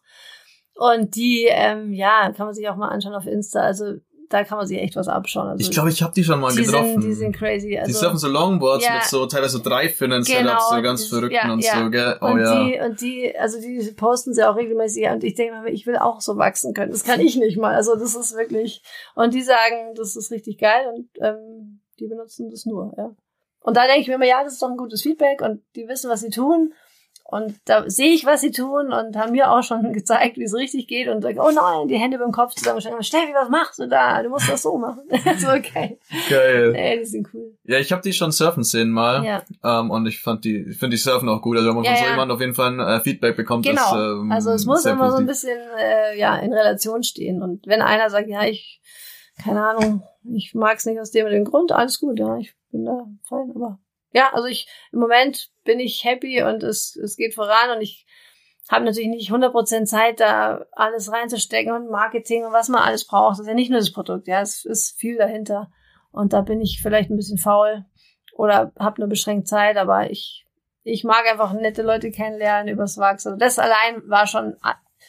Und die, ähm, ja, kann man sich auch mal anschauen auf Insta. Also da kann man sich echt was abschauen. Also, Ich glaube, ich habe die schon mal die getroffen. Sind, die sind crazy. Also, die surfen so Longboards Ja. mit so teilweise so drei Finnen Genau, Setups, so ganz verrückten ja, und ja. so, gell? Oh und ja. die, und die, also die posten sie auch regelmäßig und ich denke mir, ich will auch so wachsen können. Das kann ich nicht mal. Also das ist wirklich, und die sagen, das ist richtig geil und ähm, die benutzen das nur, ja. Und da denke ich mir immer, ja, das ist doch ein gutes Feedback und die wissen, was sie tun. Und da sehe ich, was sie tun und haben mir auch schon gezeigt, wie es richtig geht und sagen, oh nein, die Hände beim Kopf zusammenstecken. Steffi, was machst du da? Du musst das so machen. so okay. Geil. Ey, die sind cool. Ja, ich habe die schon surfen sehen mal. Ja. Ähm, und ich fand die, ich finde die surfen auch gut. Also wenn man Ja, von so ja. jemandem auf jeden Fall ein äh, Feedback bekommt, Genau. ist ähm, also es muss immer so ein positiv. bisschen äh, ja in Relation stehen. Und wenn einer sagt, ja, ich, keine Ahnung, ich mag es nicht aus dem und dem Grund, alles gut, ja, ich bin da fein. Aber ja, also ich im Moment bin ich happy und es, es geht voran und ich habe natürlich nicht 100% Zeit, da alles reinzustecken und Marketing und was man alles braucht. Das ist ja nicht nur das Produkt, ja, es ist viel dahinter. Und da bin ich vielleicht ein bisschen faul oder habe nur beschränkt Zeit, aber ich, ich mag einfach nette Leute kennenlernen übers Wachs. Also das allein war schon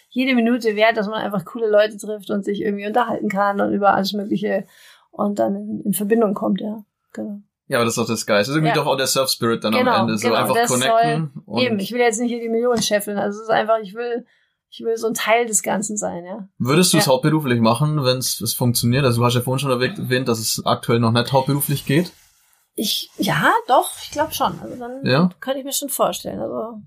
jede Minute wert, dass man einfach coole Leute trifft und sich irgendwie unterhalten kann und über alles Mögliche und dann in, in Verbindung kommt, ja. Genau. Ja, aber das ist doch das Geil. Das ist irgendwie Ja. doch auch der Surf Spirit dann Genau, am Ende. So genau. einfach connecten. und Eben, ich will jetzt nicht hier die Millionen scheffeln. Also es ist einfach, ich will, ich will so ein Teil des Ganzen sein, ja. Würdest du es Ja. hauptberuflich machen, wenn es es funktioniert? Also du hast ja vorhin schon erwähnt, dass es aktuell noch nicht hauptberuflich geht. Ich, ja, doch, ich glaube schon. Also dann Ja? könnte ich mir schon vorstellen. Also,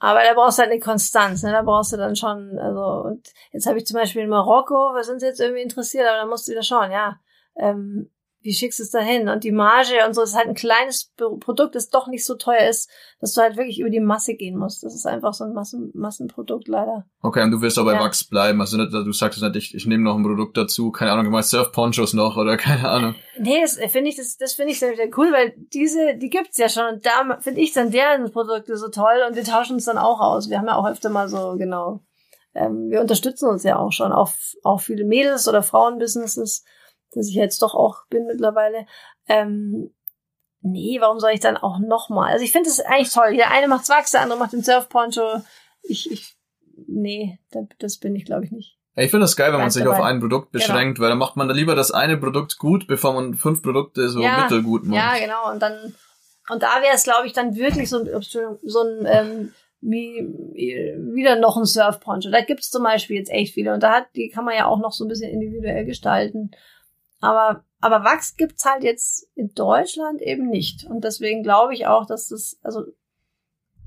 aber da brauchst du halt eine Konstanz, ne? Da brauchst du dann schon, also, und jetzt habe ich zum Beispiel in Marokko, wir sind jetzt irgendwie interessiert, aber da musst du wieder schauen, ja, ähm, wie schickst du es dahin? Und die Marge und so, ist halt ein kleines Produkt, das doch nicht so teuer ist, dass du halt wirklich über die Masse gehen musst. Das ist einfach so ein Massen, Massenprodukt leider. Okay, und du willst aber bei Ja. Wachs bleiben. Also du sagst nicht, ich, ich nehme noch ein Produkt dazu, keine Ahnung, mal Surf Ponchos noch oder keine Ahnung. Nee, das finde ich, das, das finde ich sehr, sehr cool, weil diese, die gibt's ja schon und da finde ich dann deren Produkte so toll und wir tauschen uns dann auch aus. Wir haben ja auch öfter mal so, genau, ähm, wir unterstützen uns ja auch schon, auch, auch viele Mädels oder Frauenbusinesses, dass ich jetzt doch auch bin mittlerweile. Ähm, nee, warum soll ich dann auch nochmal? Also ich finde es eigentlich toll. Der eine macht Wachs, der andere macht den Surfponcho. Ich, ich, nee, das, bin ich glaube ich nicht. Ich finde das geil, wenn man sich dabei. auf ein Produkt Genau. beschränkt, weil dann macht man da lieber das eine Produkt gut, bevor man fünf Produkte so Ja, mittelgut macht. Ja, genau. Und dann, und da wäre es, glaube ich, dann wirklich so, ein- so ein, ähm, wie, wieder noch ein Surfponcho. Da gibt's zum Beispiel jetzt echt viele. Und da hat, die kann man ja auch noch so ein bisschen individuell gestalten. Aber aber Wachs gibt's halt jetzt in Deutschland eben nicht. Und deswegen glaube ich auch, dass das, also,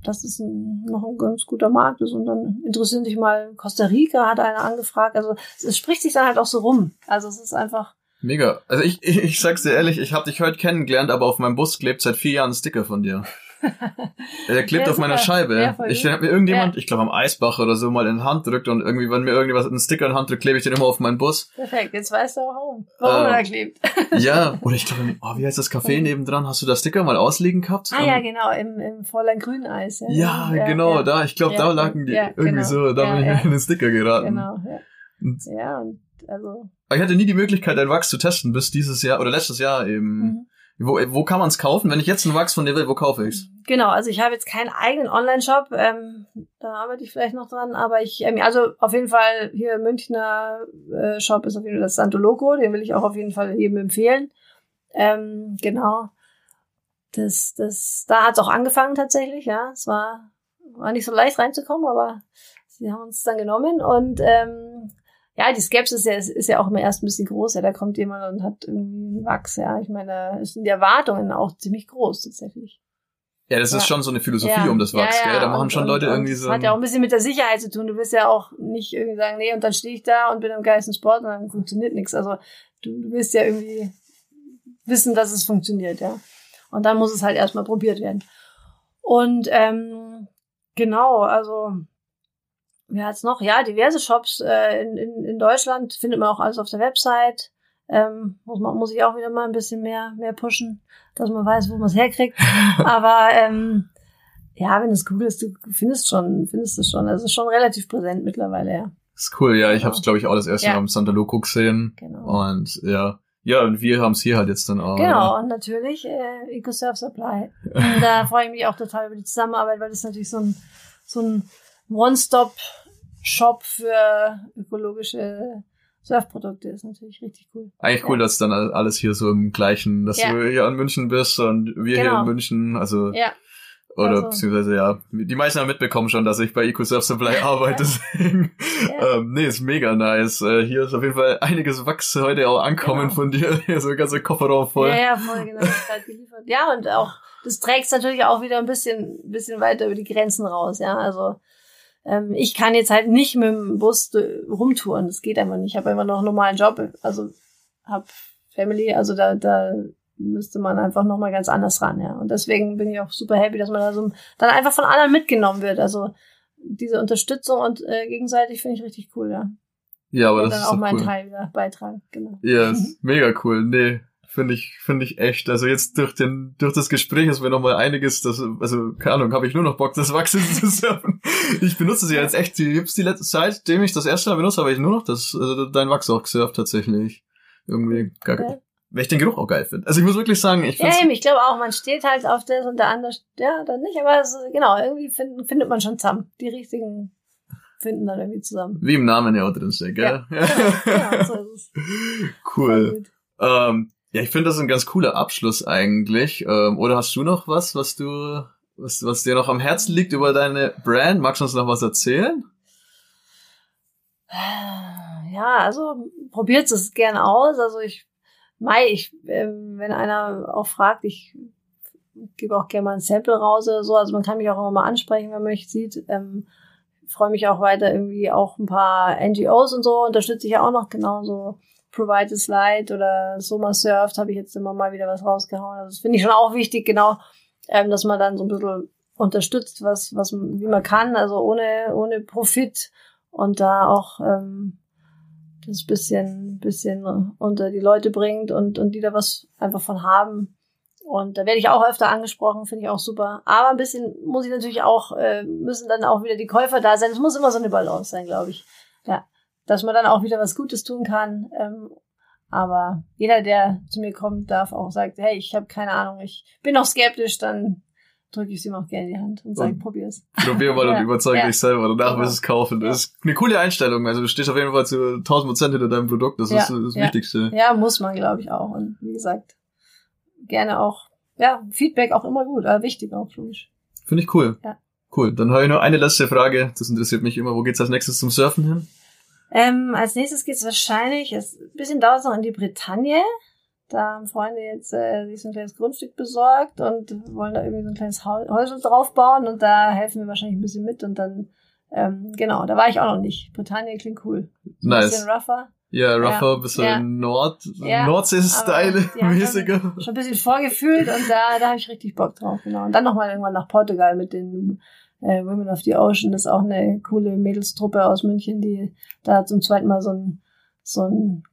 dass das ein, noch ein ganz guter Markt ist. Und dann interessieren sich mal, Costa Rica hat einer angefragt. Also es spricht sich dann halt auch so rum. Also es ist einfach. Mega. Also ich, ich, ich sag's dir ehrlich, ich habe dich heute kennengelernt, aber auf meinem Bus klebt seit vier Jahren ein Sticker von dir. Der klebt Ja, auf meiner. Scheibe. Ja, ich hab mir irgendjemand, Ja. ich glaube am Eisbach oder so, mal in die Hand drückt und irgendwie, wenn mir irgendwas einen Sticker in die Hand drückt, klebe ich den immer auf meinen Bus. Perfekt, jetzt weißt du auch warum. Warum Äh, er da klebt. Ja, oder ich glaube, oh, wie heißt das Café nebendran? Hast du da Sticker mal ausliegen gehabt? Ah ja, Ähm, genau, im, im Fräulein Grüneis. Ja, Ja, genau, ja. da, ich glaube, da Ja, lagen die ja, irgendwie genau. so, da Ja, bin ich ja. in den Sticker geraten. Genau, ja. Und- Ja, und also. Aber ich hatte nie die Möglichkeit, ein Wachs zu testen, bis dieses Jahr oder letztes Jahr eben. Mhm. Wo, wo kann man es kaufen? Wenn ich jetzt einen Wachs von dir will, wo kaufe ich's? Genau, also ich habe jetzt keinen eigenen Online-Shop, ähm, da arbeite ich vielleicht noch dran, aber ich, ähm, also auf jeden Fall hier Münchner äh, Shop ist auf jeden Fall das Santo Loco, den will ich auch auf jeden Fall jedem empfehlen. Ähm, genau. Das, das, da hat's auch angefangen tatsächlich, ja. Es war, war nicht so leicht reinzukommen, aber sie haben uns dann genommen und ähm, ja, die Skepsis ist ja, ist, ist ja auch immer erst ein bisschen groß, ja. Da kommt jemand und hat irgendwie einen Wachs, ja. Ich meine, da sind die Erwartungen auch ziemlich groß tatsächlich. Ja, das ist Ja. schon so eine Philosophie um das Wachs, gell? Da machen und- schon Leute und irgendwie das so. hat ja auch ein bisschen mit der Sicherheit zu tun. Du willst ja auch nicht irgendwie sagen, nee, und dann stehe ich da und bin im geilsten Sport und dann funktioniert nichts. Also du, du willst ja irgendwie wissen, dass es funktioniert, ja. Und dann muss es halt erstmal probiert werden. Und ähm, genau, also wer hat's noch? Ja, diverse Shops äh, in, in, in Deutschland findet man auch alles auf der Website. Ähm, muss, man, muss ich auch wieder mal ein bisschen mehr, mehr pushen, dass man weiß, wo man es herkriegt. Aber ähm, ja, wenn du es googelst, du findest schon, findest es schon. Also schon relativ präsent mittlerweile, ja. ist cool, ja. Ich Genau. habe es, glaube ich, auch das erste Ja. Mal am Santa Loco gesehen. Genau. Und ja. Ja, und wir haben es hier halt jetzt dann auch. Genau, und natürlich äh, EcoSurf Supply. Und da freue ich mich auch total über die Zusammenarbeit, weil das ist natürlich so ein, so ein One-Stop-Shop für ökologische Surfprodukte ist natürlich richtig cool. Eigentlich cool, Ja. dass dann alles hier so im gleichen, dass Ja. du hier in München bist und wir hier Genau. in München, also Ja, oder also- beziehungsweise ja, die meisten haben mitbekommen schon, dass ich bei EcoSurf Supply arbeite, deswegen Ja. ähm, nee, ist mega nice. Äh, hier ist auf jeden Fall einiges Wachs heute auch ankommen Genau. von dir, hier so ein ganzer Kofferraum voll. ja, ja, voll genau. halt geliefert. Ja, und auch, das trägt natürlich auch wieder ein bisschen, bisschen weiter über die Grenzen raus, ja. Also ähm, ich kann jetzt halt nicht mit dem Bus äh, rumtouren. Das geht einfach nicht. Ich habe immer noch einen normalen Job. Also hab Family, also da, da müsste man einfach nochmal ganz anders ran, ja. Und deswegen bin ich auch super happy, dass man da so dann einfach von anderen mitgenommen wird. Also diese Unterstützung und äh, gegenseitig finde ich richtig cool, ja. Ja, aber und das dann ist auch meinen cool. Teil wieder beitragen, genau. Ja, ist mega cool. Nee, finde ich, finde ich echt. Also jetzt durch den, durch das Gespräch ist mir nochmal einiges, das, also, keine Ahnung, habe ich nur noch Bock, das Wachsen zu surfen. Ich benutze sie jetzt echt, die gibt's die letzte Zeit, seitdem ich das erste Mal benutze, habe ich nur noch das, also dein Wachs auch gesurft tatsächlich. Irgendwie, gar, Ja. weil ich den Geruch auch geil finde. Also ich muss wirklich sagen, ich Ja, finde eben, ich glaube auch, man steht halt auf das und der andere, ja, dann nicht, aber es, genau, irgendwie find, findet man schon zusammen. Die richtigen finden dann irgendwie zusammen. wie im Namen ja auch drin steht, gell? Genau, genau, so ist es. cool. Ähm, ja, ich finde das ein ganz cooler Abschluss eigentlich. Ähm, oder hast du noch was, was du, was, was dir noch am Herzen liegt über deine Brand? Magst du uns noch was erzählen? Ja, also probiert es gerne aus. Also ich, Mai, ich, ähm, wenn einer auch fragt, ich gebe auch gerne mal ein Sample raus oder so. Also man kann mich auch immer mal ansprechen, wenn man mich sieht. Ähm, freue mich auch weiter irgendwie auch ein paar NGOs und so unterstütze ich ja auch noch genauso. Provide a Slide oder Soma Surft habe ich jetzt immer mal wieder was rausgehauen. Also das finde ich schon auch wichtig, genau, ähm, dass man dann so ein bisschen unterstützt, was, was, wie man kann, also ohne, ohne Profit und da auch ähm, das bisschen, bisschen unter die Leute bringt und, und die da was einfach von haben. Und da werde ich auch öfter angesprochen, finde ich auch super. Aber ein bisschen muss ich natürlich auch, äh, müssen dann auch wieder die Käufer da sein. Es muss immer so eine Balance sein, glaube ich. Ja. Dass man dann auch wieder was Gutes tun kann. Ähm, aber jeder, der zu mir kommt, darf auch sagen, hey, ich habe keine Ahnung, ich bin noch skeptisch, dann drücke ich sie ihm auch gerne in die Hand und sage, probier's. Probier mal Ja, und überzeug ja. dich selber. Danach Genau. wirst du es kaufen. Das ist eine coole Einstellung. Also du stehst auf jeden Fall zu 1000 Prozent hinter deinem Produkt. Das Ja, ist das ja. Wichtigste. Ja, muss man, glaube ich, auch. Und wie gesagt, gerne auch, ja, Feedback auch immer gut, aber wichtig auch, logisch. Finde ich cool. Ja. Cool. Dann habe ich noch eine letzte Frage. Das interessiert mich immer. Wo geht's als nächstes zum Surfen hin? Ähm, als nächstes geht's wahrscheinlich, es, ein bisschen dauert es noch in die Bretagne. Da haben Freunde jetzt äh, sich so ein kleines Grundstück besorgt und wollen da irgendwie so ein kleines Häusel draufbauen und da helfen wir wahrscheinlich ein bisschen mit und dann, ähm, genau, da war ich auch noch nicht. Britannien klingt cool. Nice. Ein bisschen rougher. Ja, rougher, ja. bisschen ja. Nord, ja, Nordsee-Style mäßiger. Schon ein bisschen vorgefühlt und da, da habe ich richtig Bock drauf, genau. Und dann nochmal irgendwann nach Portugal mit den äh, Women of the Ocean. Ist auch eine coole Mädelstruppe aus München, die da zum zweiten Mal so ein, so ein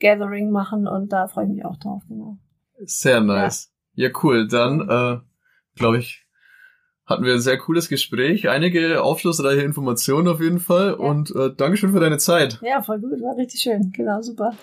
Gathering machen und da freue ich mich auch drauf, genau. Sehr nice. Ja, ja cool. Dann, äh, glaube ich, hatten wir ein sehr cooles Gespräch, einige aufschlussreiche Informationen auf jeden Fall ja. und äh, Dankeschön für deine Zeit. Ja, voll gut, war richtig schön, genau, super.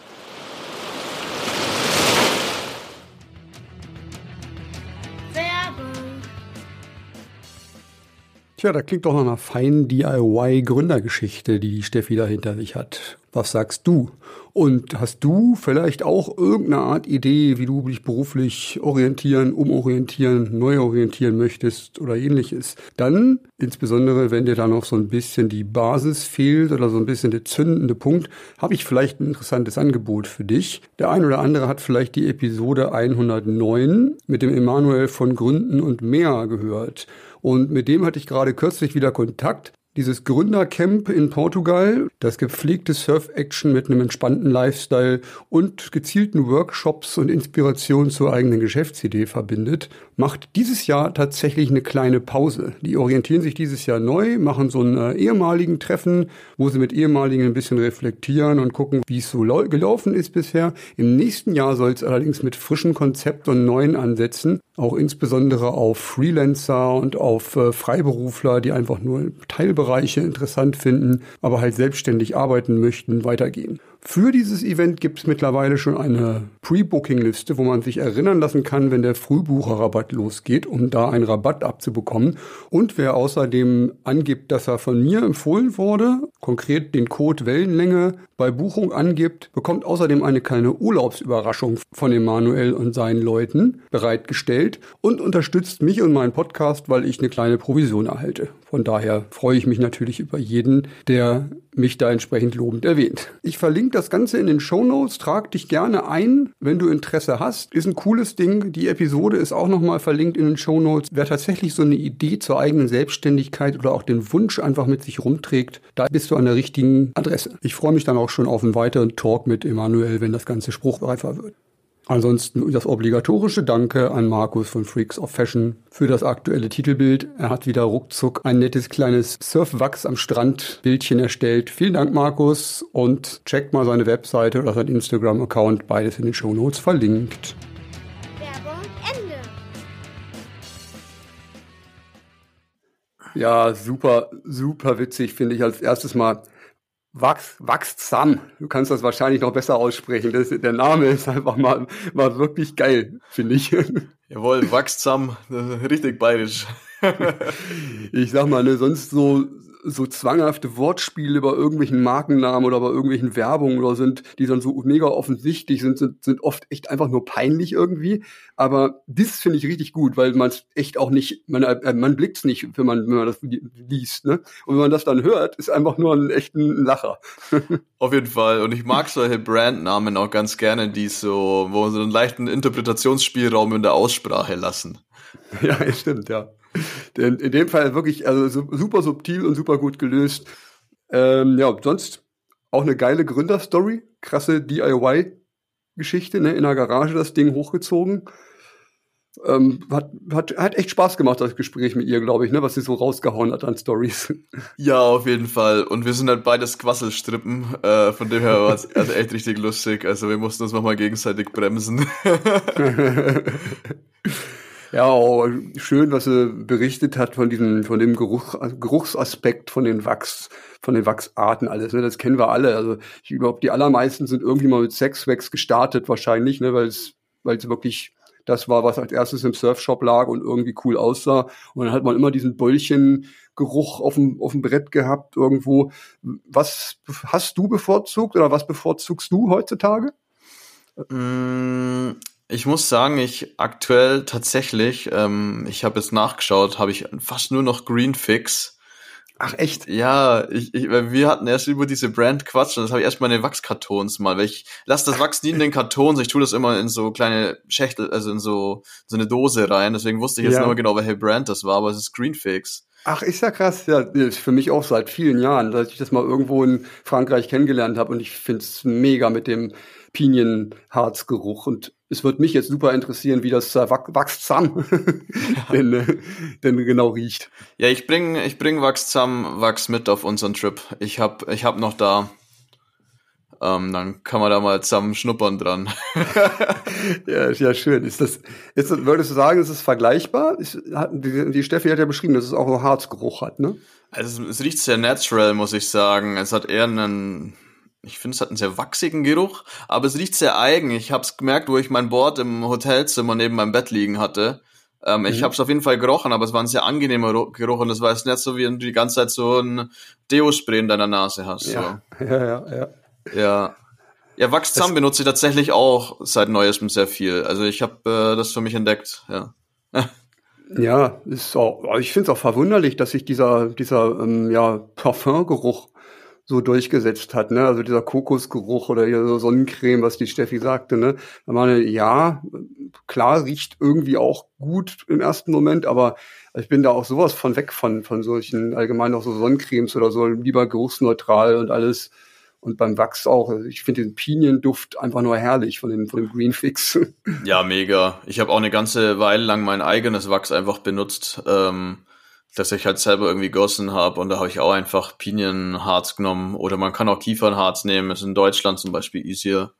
Tja, da klingt doch nach einer feinen DIY-Gründergeschichte, die die Steffi da hinter sich hat. Was sagst du? Und hast du vielleicht auch irgendeine Art Idee, wie du dich beruflich orientieren, umorientieren, neu orientieren möchtest oder ähnliches? Dann, insbesondere wenn dir da noch so ein bisschen die Basis fehlt oder so ein bisschen der zündende Punkt, habe ich vielleicht ein interessantes Angebot für dich. Der ein oder andere hat vielleicht die Episode 109 mit dem Emanuel von Gründen und mehr gehört. Und mit dem hatte ich gerade kürzlich wieder Kontakt. Dieses Gründercamp in Portugal, das gepflegte Surf-Action mit einem entspannten Lifestyle und gezielten Workshops und Inspiration zur eigenen Geschäftsidee verbindet, macht dieses Jahr tatsächlich eine kleine Pause. Die orientieren sich dieses Jahr neu, machen so einen äh, ehemaligen Treffen, wo sie mit ehemaligen ein bisschen reflektieren und gucken, wie es so gelaufen ist bisher. Im nächsten Jahr soll es allerdings mit frischen Konzept und neuen Ansätzen, auch insbesondere auf Freelancer und auf äh, Freiberufler, die einfach nur Teilbereiche Bereiche interessant finden, aber halt selbstständig arbeiten möchten, weitergehen. Für dieses Event gibt es mittlerweile schon eine Pre-Booking-Liste, wo man sich erinnern lassen kann, wenn der Frühbucherrabatt losgeht, um da einen Rabatt abzubekommen. Und wer außerdem angibt, dass er von mir empfohlen wurde, konkret den Code Wellenlänge bei Buchung angibt, bekommt außerdem eine kleine Urlaubsüberraschung von Emanuel und seinen Leuten bereitgestellt und unterstützt mich und meinen Podcast, weil ich eine kleine Provision erhalte. Von daher freue ich mich natürlich über jeden, der mich da entsprechend lobend erwähnt. Ich verlinke das Ganze in den Show Notes. Trag dich gerne ein, wenn du Interesse hast. Ist ein cooles Ding. Die Episode ist auch nochmal verlinkt in den Show Notes. Wer tatsächlich so eine Idee zur eigenen Selbstständigkeit oder auch den Wunsch einfach mit sich rumträgt, da bist du an der richtigen Adresse. Ich freue mich dann auch schon auf einen weiteren Talk mit Emanuel, wenn das Ganze spruchreifer wird. Ansonsten das obligatorische Danke an Markus von Freaks of Fashion für das aktuelle Titelbild. Er hat wieder ruckzuck ein nettes kleines Surfwachs am Strand Bildchen erstellt. Vielen Dank, Markus. Und checkt mal seine Webseite oder sein Instagram-Account. Beides in den Show Notes verlinkt. Werbung Ende. Ja, super, super witzig finde ich als erstes mal Wachs, Wachsam. Du kannst das wahrscheinlich noch besser aussprechen. Das, der Name ist einfach mal, mal wirklich geil, finde ich. Jawohl, Wachsam, richtig bayerisch. ich sag mal, ne, sonst so, so zwanghafte Wortspiele über irgendwelchen Markennamen oder bei irgendwelchen Werbungen oder sind, die dann so mega offensichtlich sind, sind, sind oft echt einfach nur peinlich irgendwie. Aber das finde ich richtig gut, weil man es echt auch nicht, man, äh, man blickt's nicht, wenn man, wenn man das liest, ne? Und wenn man das dann hört, ist einfach nur ein echten Lacher. Auf jeden Fall. Und ich mag solche Brandnamen auch ganz gerne, die so, wo so einen leichten Interpretationsspielraum in der Aussprache lassen. Ja, stimmt, ja. In, in dem Fall wirklich also super subtil und super gut gelöst. Ähm, ja, sonst auch eine geile Gründerstory, krasse DIY-Geschichte, ne, in der Garage das Ding hochgezogen. Ähm, hat, hat, hat echt Spaß gemacht, das Gespräch mit ihr, glaube ich, ne, was sie so rausgehauen hat an Stories. Ja, auf jeden Fall. Und wir sind halt beides Quasselstrippen, äh, von dem her war es also echt richtig lustig. Also wir mussten uns nochmal gegenseitig bremsen. Ja, oh, schön, was sie berichtet hat von diesem, von dem Geruch, Geruchsaspekt von den Wachs, von den Wachsarten alles. Ne? Das kennen wir alle. Also ich glaube, die allermeisten sind irgendwie mal mit Sexwax gestartet wahrscheinlich, ne? weil es, weil es wirklich das war, was als erstes im Surfshop lag und irgendwie cool aussah. Und dann hat man immer diesen Bäulchengeruch auf dem, auf dem Brett gehabt irgendwo. Was hast du bevorzugt oder was bevorzugst du heutzutage? Ich muss sagen, ich aktuell tatsächlich, ähm, ich habe jetzt nachgeschaut, habe ich fast nur noch Green Fix. Ach echt? Ja, ich, ich, wir hatten erst über diese Brand Quatsch und das habe ich erst mal in den Wachskartons mal, weil ich lasse das Wachs nie in den Kartons, ich tue das immer in so kleine Schächtel, also in so so eine Dose rein, deswegen wusste ich jetzt ja. nicht mehr genau, welche Brand das war, aber es ist Greenfix. Ach, ist ja krass. Ja, ist für mich auch seit vielen Jahren, dass ich das mal irgendwo in Frankreich kennengelernt habe und ich finde es mega mit dem Pinienharzgeruch und es wird mich jetzt super interessieren, wie das äh, Wachsam denn, äh, denn genau riecht. Ja, ich bring, ich bring Wachsam Wachs mit auf unseren Trip. Ich hab, ich hab noch da. Ähm, dann kann man da mal zusammen schnuppern dran. ja, ja, schön. Ist das, ist das, würdest du sagen, ist es vergleichbar? Ist, hat, die, die Steffi hat ja beschrieben, dass es auch noch Harzgeruch hat, ne? Also es riecht sehr natural, muss ich sagen. Es hat eher einen ich finde, es hat einen sehr wachsigen Geruch, aber es riecht sehr eigen. Ich habe es gemerkt, wo ich mein Board im Hotelzimmer neben meinem Bett liegen hatte. Ähm, mhm. Ich habe es auf jeden Fall gerochen, aber es war ein sehr angenehmer Geruch und es war jetzt nicht so, wie wenn du die ganze Zeit so ein Deo-Spray in deiner Nase hast. Ja, so. ja, ja. Ja, ja. ja Wachszahn benutze ich tatsächlich auch seit neuestem sehr viel. Also ich habe äh, das für mich entdeckt, ja. ja, ist auch, ich finde es auch verwunderlich, dass sich dieser, dieser ähm, ja, Parfumgeruch so durchgesetzt hat, ne? Also dieser Kokosgeruch oder hier so Sonnencreme, was die Steffi sagte, ne? Da meine, ja, klar riecht irgendwie auch gut im ersten Moment, aber ich bin da auch sowas von weg von, von solchen allgemein auch so Sonnencremes oder so, lieber geruchsneutral und alles. Und beim Wachs auch. Ich finde den Pinienduft einfach nur herrlich von dem, von dem Green Fix. Ja, mega. Ich habe auch eine ganze Weile lang mein eigenes Wachs einfach benutzt. Ähm dass ich halt selber irgendwie gossen habe und da habe ich auch einfach Pinienharz genommen oder man kann auch Kiefernharz nehmen, ist in Deutschland zum Beispiel easier.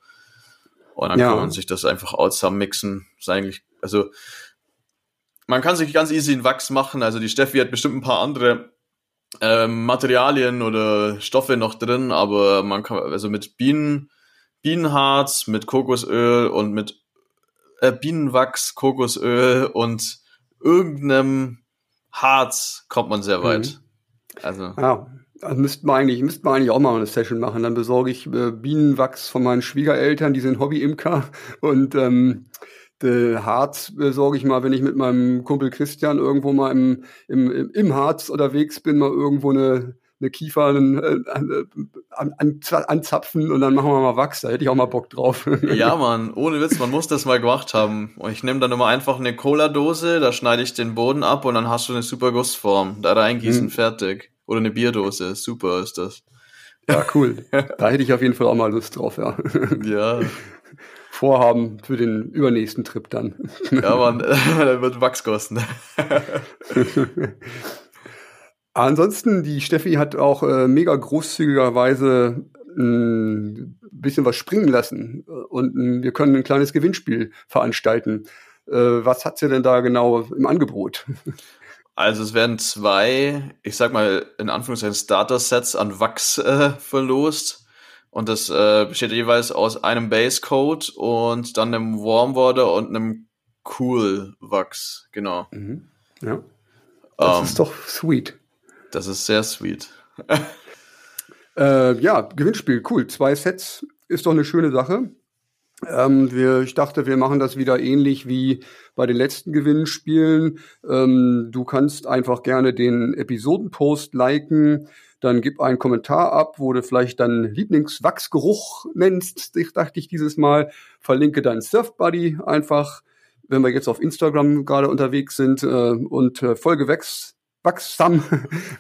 Und dann ja. kann man sich das einfach auch zusammenmixen. Ist eigentlich, also man kann sich ganz easy in Wachs machen. Also die Steffi hat bestimmt ein paar andere ähm, Materialien oder Stoffe noch drin, aber man kann also mit Bienen, Bienenharz, mit Kokosöl und mit äh, Bienenwachs, Kokosöl und irgendeinem Harz kommt man sehr weit. Mhm. Also. Ja. Also müsste man eigentlich, müsste man eigentlich auch mal eine Session machen. Dann besorge ich äh, Bienenwachs von meinen Schwiegereltern, die sind Hobby-Imker. Und ähm, Harz besorge ich mal, wenn ich mit meinem Kumpel Christian irgendwo mal im, im, im Harz unterwegs bin, mal irgendwo eine, eine Kiefer an, an, an, anzapfen und dann machen wir mal Wachs. Da hätte ich auch mal Bock drauf. Ja, Mann, ohne Witz, man muss das mal gemacht haben. Und ich nehme dann immer einfach eine Cola-Dose, da schneide ich den Boden ab und dann hast du eine super Gussform. Da reingießen, hm. fertig. Oder eine Bierdose, super ist das. Ja, cool. da hätte ich auf jeden Fall auch mal Lust drauf, ja. Ja. Vorhaben für den übernächsten Trip dann. Ja, Mann, da wird Wachs kosten. Ansonsten, die Steffi hat auch äh, mega großzügigerweise ein bisschen was springen lassen und äh, wir können ein kleines Gewinnspiel veranstalten. Äh, was hat sie denn da genau im Angebot? Also es werden zwei, ich sag mal in Anführungszeichen Starter-Sets an Wachs äh, verlost. Und das äh, besteht jeweils aus einem Base-Code und dann einem Warmwater und einem Cool-Wachs. Genau. Mhm. Ja. Das um, ist doch sweet. Das ist sehr sweet. äh, ja, Gewinnspiel, cool. Zwei Sets ist doch eine schöne Sache. Ähm, wir, ich dachte, wir machen das wieder ähnlich wie bei den letzten Gewinnspielen. Ähm, du kannst einfach gerne den Episodenpost liken, dann gib einen Kommentar ab, wo du vielleicht deinen Lieblingswachsgeruch nennst. Ich dachte ich dieses Mal. Verlinke deinen Surfbuddy einfach, wenn wir jetzt auf Instagram gerade unterwegs sind äh, und äh, Folge Wachs Waxsam,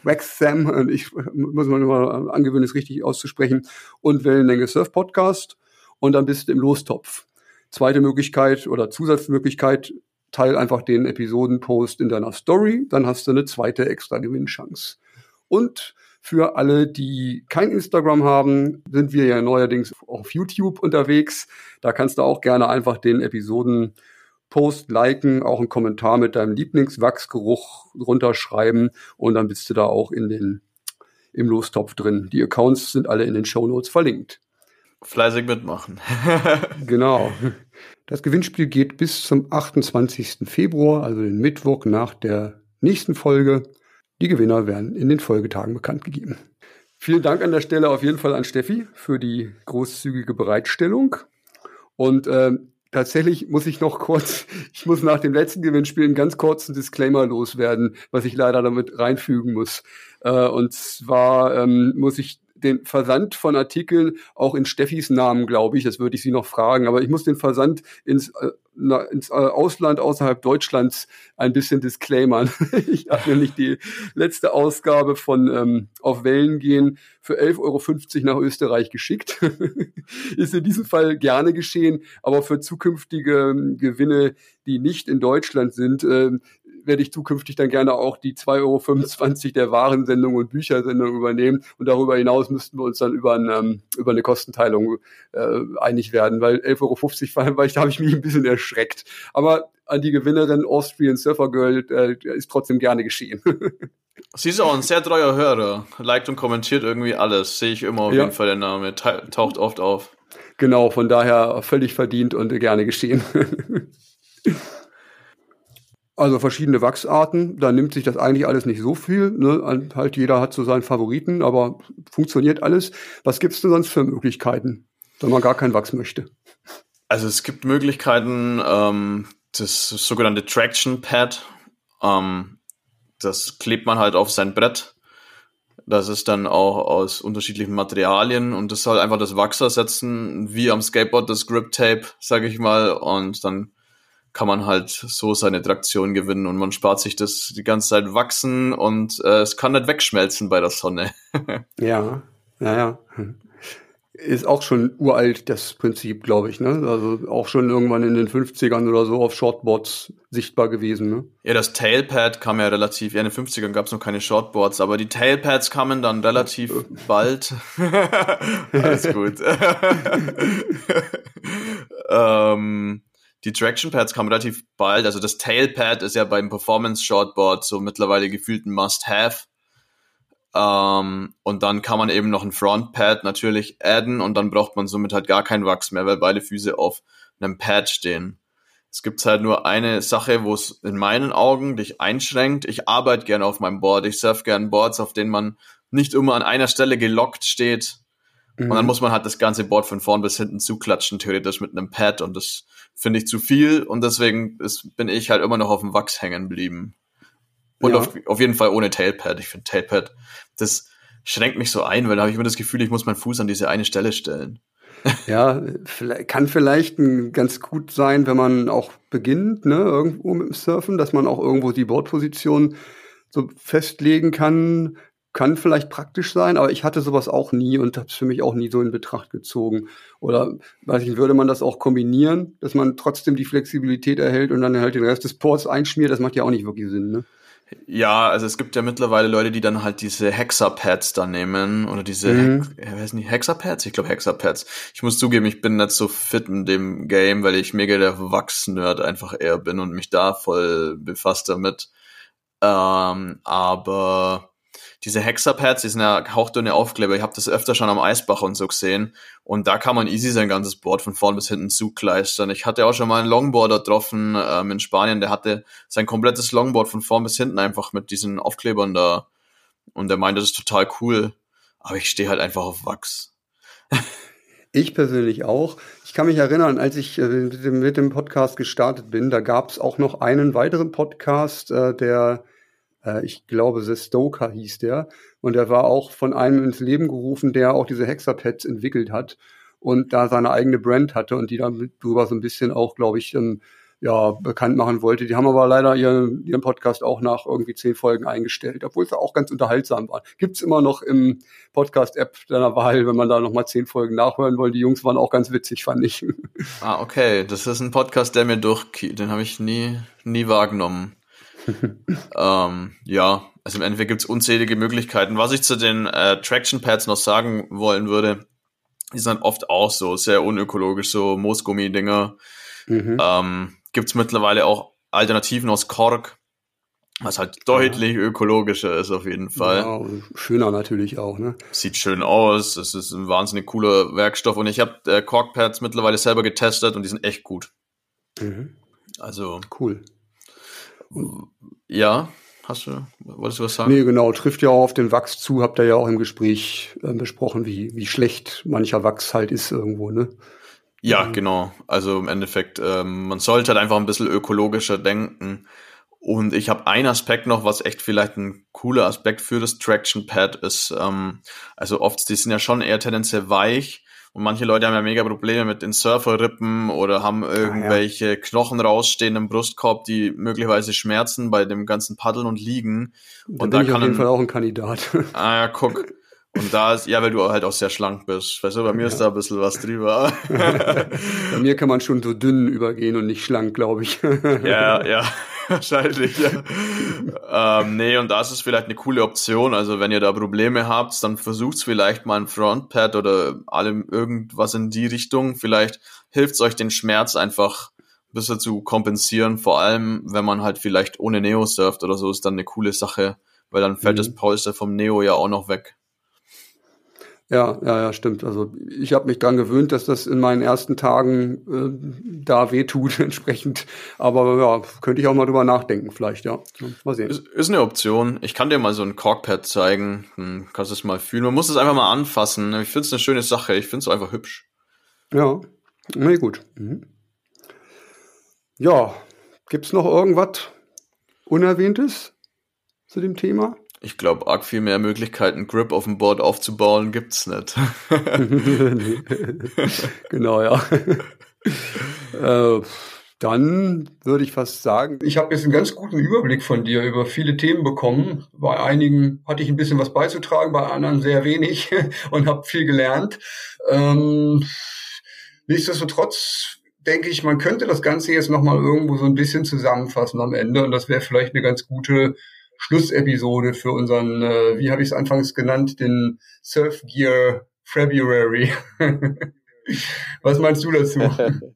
Waxsam, und ich muss mal nur angewöhnen, es richtig auszusprechen, und Wellenlänge Surf Podcast. Und dann bist du im Lostopf. Zweite Möglichkeit oder Zusatzmöglichkeit, teil einfach den Episodenpost in deiner Story, dann hast du eine zweite extra Gewinnchance. Und für alle, die kein Instagram haben, sind wir ja neuerdings auf YouTube unterwegs. Da kannst du auch gerne einfach den Episoden Post liken, auch einen Kommentar mit deinem Lieblingswachsgeruch runterschreiben und dann bist du da auch in den, im Lostopf drin. Die Accounts sind alle in den Show Notes verlinkt. Fleißig mitmachen. genau. Das Gewinnspiel geht bis zum 28. Februar, also den Mittwoch nach der nächsten Folge. Die Gewinner werden in den Folgetagen bekannt gegeben. Vielen Dank an der Stelle auf jeden Fall an Steffi für die großzügige Bereitstellung. Und äh, tatsächlich muss ich noch kurz, ich muss nach dem letzten Gewinnspiel einen ganz kurzen Disclaimer loswerden, was ich leider damit reinfügen muss. Äh, und zwar ähm, muss ich den Versand von Artikeln auch in Steffis Namen, glaube ich, das würde ich sie noch fragen, aber ich muss den Versand ins, äh, ins äh, Ausland außerhalb Deutschlands ein bisschen disclaimern. ich habe nämlich die letzte Ausgabe von ähm, Auf Wellen gehen für 11,50 Euro nach Österreich geschickt. Ist in diesem Fall gerne geschehen, aber für zukünftige ähm, Gewinne, die nicht in Deutschland sind, äh, werde ich zukünftig dann gerne auch die 2,25 Euro der Warensendung und Büchersendung übernehmen. Und darüber hinaus müssten wir uns dann über, ein, ähm, über eine Kostenteilung äh, einig werden, weil 11,50 Euro, weil ich, da habe ich mich ein bisschen erschreckt. Aber an die Gewinnerin Austrian Surfer Girl äh, ist trotzdem gerne geschehen. Sie ist auch ein sehr treuer Hörer. Liked und kommentiert irgendwie alles. Sehe ich immer auf ja. jeden Fall der Name. Taucht oft auf. Genau, von daher völlig verdient und gerne geschehen. Also verschiedene Wachsarten, da nimmt sich das eigentlich alles nicht so viel. Ne? Halt jeder hat so seinen Favoriten, aber funktioniert alles. Was gibt's denn sonst für Möglichkeiten, wenn man gar keinen Wachs möchte? Also es gibt Möglichkeiten, ähm, das sogenannte Traction Pad, ähm, das klebt man halt auf sein Brett. Das ist dann auch aus unterschiedlichen Materialien und das soll einfach das Wachs ersetzen, wie am Skateboard das Grip Tape, sage ich mal, und dann kann man halt so seine Traktion gewinnen und man spart sich das die ganze Zeit wachsen und äh, es kann nicht wegschmelzen bei der Sonne. ja, ja, ja. Ist auch schon uralt, das Prinzip, glaube ich, ne? Also auch schon irgendwann in den 50ern oder so auf Shortboards sichtbar gewesen, ne? Ja, das Tailpad kam ja relativ, ja, in den 50ern gab es noch keine Shortboards, aber die Tailpads kamen dann relativ bald. Alles gut. ähm, die Traction Pads kamen relativ bald. Also das Tailpad ist ja beim Performance Shortboard so mittlerweile gefühlt ein Must-Have. Ähm, und dann kann man eben noch ein Frontpad natürlich adden und dann braucht man somit halt gar kein Wachs mehr, weil beide Füße auf einem Pad stehen. Es gibt halt nur eine Sache, wo es in meinen Augen dich einschränkt. Ich arbeite gerne auf meinem Board. Ich surf gerne Boards, auf denen man nicht immer an einer Stelle gelockt steht. Mhm. Und dann mhm. muss man halt das ganze Board von vorn bis hinten zuklatschen, theoretisch mit einem Pad. Und das finde ich zu viel und deswegen ist, bin ich halt immer noch auf dem Wachs hängen geblieben. Und ja. auf, auf jeden Fall ohne Tailpad. Ich finde Tailpad, das schränkt mich so ein, weil da habe ich immer das Gefühl, ich muss meinen Fuß an diese eine Stelle stellen. Ja, kann vielleicht ganz gut sein, wenn man auch beginnt, ne, irgendwo mit dem Surfen, dass man auch irgendwo die Bordposition so festlegen kann, kann vielleicht praktisch sein, aber ich hatte sowas auch nie und habe es für mich auch nie so in Betracht gezogen. Oder weiß ich, würde man das auch kombinieren, dass man trotzdem die Flexibilität erhält und dann halt den Rest des Ports einschmiert? Das macht ja auch nicht wirklich Sinn, ne? Ja, also es gibt ja mittlerweile Leute, die dann halt diese Hexapads da nehmen oder diese, mhm. Hex, weiß nicht, Hexapads? Ich glaube Hexapads. Ich muss zugeben, ich bin nicht so fit in dem Game, weil ich mega der Wachs-Nerd einfach eher bin und mich da voll befasst damit. Ähm, aber diese Hexapads, die sind ja hauchdünne Aufkleber. Ich habe das öfter schon am Eisbach und so gesehen. Und da kann man easy sein ganzes Board von vorn bis hinten zugleistern. Ich hatte auch schon mal einen Longboarder getroffen ähm, in Spanien, der hatte sein komplettes Longboard von vorn bis hinten einfach mit diesen Aufklebern da. Und der meinte, das ist total cool. Aber ich stehe halt einfach auf Wachs. Ich persönlich auch. Ich kann mich erinnern, als ich äh, mit dem Podcast gestartet bin, da gab es auch noch einen weiteren Podcast, äh, der äh, ich glaube, The Stoker hieß der. Und der war auch von einem ins Leben gerufen, der auch diese Hexapads entwickelt hat und da seine eigene Brand hatte und die darüber so ein bisschen auch, glaube ich, ähm, ja, bekannt machen wollte. Die haben aber leider ihren, ihren Podcast auch nach irgendwie zehn Folgen eingestellt, obwohl es auch ganz unterhaltsam war. Gibt's immer noch im Podcast-App deiner Wahl, wenn man da nochmal zehn Folgen nachhören will. Die Jungs waren auch ganz witzig, fand ich. Ah, okay. Das ist ein Podcast, der mir durch, den habe ich nie, nie wahrgenommen. ähm, ja, also im Endeffekt gibt es unzählige Möglichkeiten. Was ich zu den äh, Traction Pads noch sagen wollen würde, die sind oft auch so sehr unökologisch, so Moosgummi-Dinger. Mhm. Ähm, gibt es mittlerweile auch Alternativen aus Kork, was halt deutlich ja. ökologischer ist auf jeden Fall. Ja, schöner natürlich auch, ne? Sieht schön aus, es ist ein wahnsinnig cooler Werkstoff und ich habe äh, Kork-Pads mittlerweile selber getestet und die sind echt gut. Mhm. Also cool. Ja, hast du, wolltest du was sagen? Nee, genau, trifft ja auch auf den Wachs zu, habt ihr ja auch im Gespräch äh, besprochen, wie, wie schlecht mancher Wachs halt ist irgendwo, ne? Ja, mhm. genau. Also im Endeffekt, ähm, man sollte halt einfach ein bisschen ökologischer denken. Und ich habe einen Aspekt noch, was echt vielleicht ein cooler Aspekt für das Traction Pad ist. Ähm, also oft, die sind ja schon eher tendenziell weich. Und manche Leute haben ja mega Probleme mit den Surferrippen oder haben irgendwelche ah, ja. Knochen rausstehen im Brustkorb, die möglicherweise schmerzen bei dem ganzen Paddeln und Liegen. Da und da kann ich auf jeden Fall auch ein Kandidat. Ah ja, guck. Und da ist, ja, weil du halt auch sehr schlank bist. Weißt du, bei mir ja. ist da ein bisschen was drüber. bei mir kann man schon so dünn übergehen und nicht schlank, glaube ich. ja, ja, wahrscheinlich, ja. ähm, nee, und das ist vielleicht eine coole Option. Also, wenn ihr da Probleme habt, dann versucht vielleicht mal ein Frontpad oder allem irgendwas in die Richtung. Vielleicht hilft es euch, den Schmerz einfach ein bisschen zu kompensieren. Vor allem, wenn man halt vielleicht ohne Neo surft oder so, ist dann eine coole Sache, weil dann fällt mhm. das Polster vom Neo ja auch noch weg. Ja, ja, ja, stimmt. Also ich habe mich dran gewöhnt, dass das in meinen ersten Tagen äh, da wehtut entsprechend. Aber ja, könnte ich auch mal drüber nachdenken, vielleicht, ja. Mal sehen. Ist, ist eine Option. Ich kann dir mal so ein Corkpad zeigen. Hm, kannst es mal fühlen. Man muss es einfach mal anfassen. Ich finde es eine schöne Sache. Ich finde es einfach hübsch. Ja, nee, gut. Mhm. Ja, gibt's noch irgendwas Unerwähntes zu dem Thema? Ich glaube, arg viel mehr Möglichkeiten, Grip auf dem Board aufzubauen, gibt's nicht. genau, ja. äh, dann würde ich fast sagen. Ich habe jetzt einen ganz guten Überblick von dir über viele Themen bekommen. Bei einigen hatte ich ein bisschen was beizutragen, bei anderen sehr wenig und habe viel gelernt. Ähm, nichtsdestotrotz denke ich, man könnte das Ganze jetzt nochmal irgendwo so ein bisschen zusammenfassen am Ende und das wäre vielleicht eine ganz gute Schlussepisode für unseren, äh, wie habe ich es anfangs genannt, den Surf Gear February. Was meinst du dazu?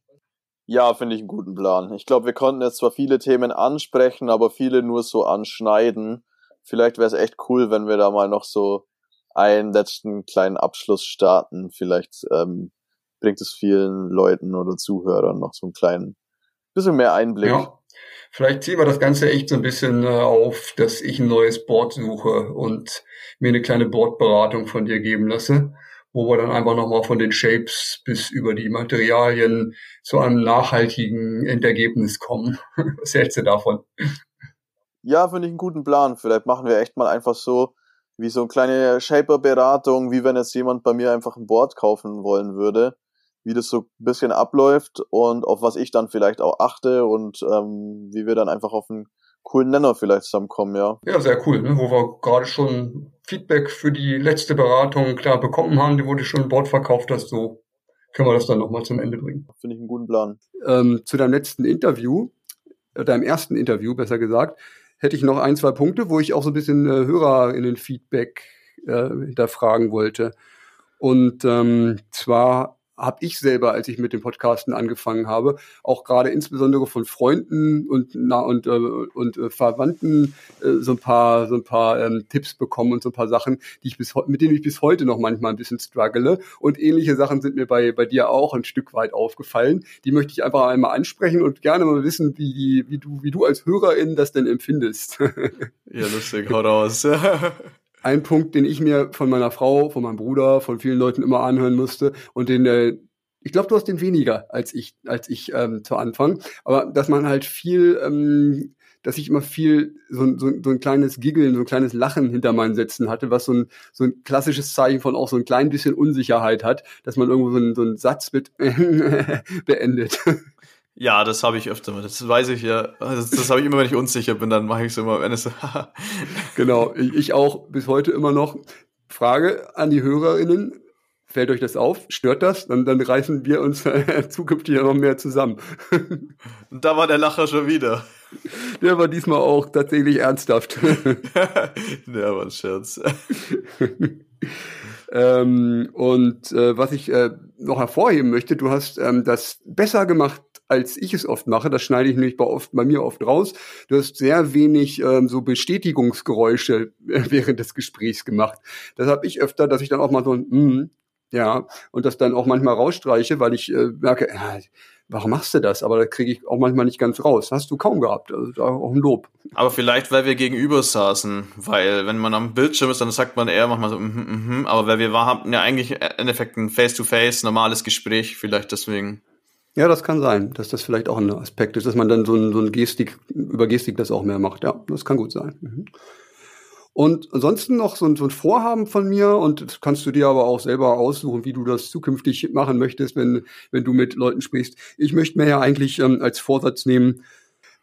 Ja, finde ich einen guten Plan. Ich glaube, wir konnten jetzt zwar viele Themen ansprechen, aber viele nur so anschneiden. Vielleicht wäre es echt cool, wenn wir da mal noch so einen letzten kleinen Abschluss starten. Vielleicht ähm, bringt es vielen Leuten oder Zuhörern noch so einen kleinen bisschen mehr Einblick. Ja. Vielleicht ziehen wir das Ganze echt so ein bisschen äh, auf, dass ich ein neues Board suche und mir eine kleine Boardberatung von dir geben lasse, wo wir dann einfach nochmal von den Shapes bis über die Materialien zu einem nachhaltigen Endergebnis kommen. Was hältst du davon? Ja, finde ich einen guten Plan. Vielleicht machen wir echt mal einfach so wie so eine kleine Shaper-Beratung, wie wenn jetzt jemand bei mir einfach ein Board kaufen wollen würde wie das so ein bisschen abläuft und auf was ich dann vielleicht auch achte und ähm, wie wir dann einfach auf einen coolen Nenner vielleicht zusammenkommen, ja. Ja, sehr cool, ne? wo wir gerade schon Feedback für die letzte Beratung klar bekommen haben, die wurde schon ein Board verkauft hast, so können wir das dann nochmal zum Ende bringen. Finde ich einen guten Plan. Ähm, zu deinem letzten Interview, äh, deinem ersten Interview besser gesagt, hätte ich noch ein, zwei Punkte, wo ich auch so ein bisschen äh, Hörer in den Feedback äh, hinterfragen wollte. Und ähm, zwar habe ich selber, als ich mit dem Podcasten angefangen habe, auch gerade insbesondere von Freunden und na, und äh, und äh, Verwandten äh, so ein paar so ein paar ähm, Tipps bekommen und so ein paar Sachen, die ich bis mit denen ich bis heute noch manchmal ein bisschen struggle und ähnliche Sachen sind mir bei bei dir auch ein Stück weit aufgefallen. Die möchte ich einfach einmal ansprechen und gerne mal wissen, wie wie du wie du als Hörerin das denn empfindest. ja, lustig, hau raus. ein Punkt, den ich mir von meiner Frau, von meinem Bruder, von vielen Leuten immer anhören musste und den äh, ich glaube, du hast den weniger als ich, als ich ähm, zu Anfang. Aber dass man halt viel, ähm, dass ich immer viel so, so, so ein kleines Giggeln, so ein kleines Lachen hinter meinen Sätzen hatte, was so ein, so ein klassisches Zeichen von auch so ein klein bisschen Unsicherheit hat, dass man irgendwo so, ein, so einen Satz mit beendet. Ja, das habe ich öfter. Das weiß ich ja. Das, das habe ich immer, wenn ich unsicher bin, dann mache ich es immer am Ende so. genau, ich, ich auch bis heute immer noch. Frage an die HörerInnen. Fällt euch das auf? Stört das? Dann, dann reißen wir uns zukünftig ja noch mehr zusammen. Und da war der Lacher schon wieder. Der war diesmal auch tatsächlich ernsthaft. Der war ein Scherz. ähm, und äh, was ich äh, noch hervorheben möchte, du hast ähm, das besser gemacht als ich es oft mache. Das schneide ich nämlich bei, oft, bei mir oft raus. Du hast sehr wenig ähm, so Bestätigungsgeräusche während des Gesprächs gemacht. Das habe ich öfter, dass ich dann auch mal so ein mm, Ja, und das dann auch manchmal rausstreiche, weil ich äh, merke, ja, warum machst du das? Aber da kriege ich auch manchmal nicht ganz raus. Hast du kaum gehabt. Also auch ein Lob. Aber vielleicht, weil wir gegenüber saßen, weil wenn man am Bildschirm ist, dann sagt man eher manchmal so, mm, mm, aber weil wir hatten ja eigentlich im Endeffekt ein Face-to-Face, normales Gespräch, vielleicht deswegen. Ja, das kann sein, dass das vielleicht auch ein Aspekt ist, dass man dann so ein, so ein Gestik, über Gestik das auch mehr macht. Ja, das kann gut sein. Mhm. Und ansonsten noch so ein, so ein Vorhaben von mir, und das kannst du dir aber auch selber aussuchen, wie du das zukünftig machen möchtest, wenn, wenn du mit Leuten sprichst. Ich möchte mir ja eigentlich ähm, als Vorsatz nehmen,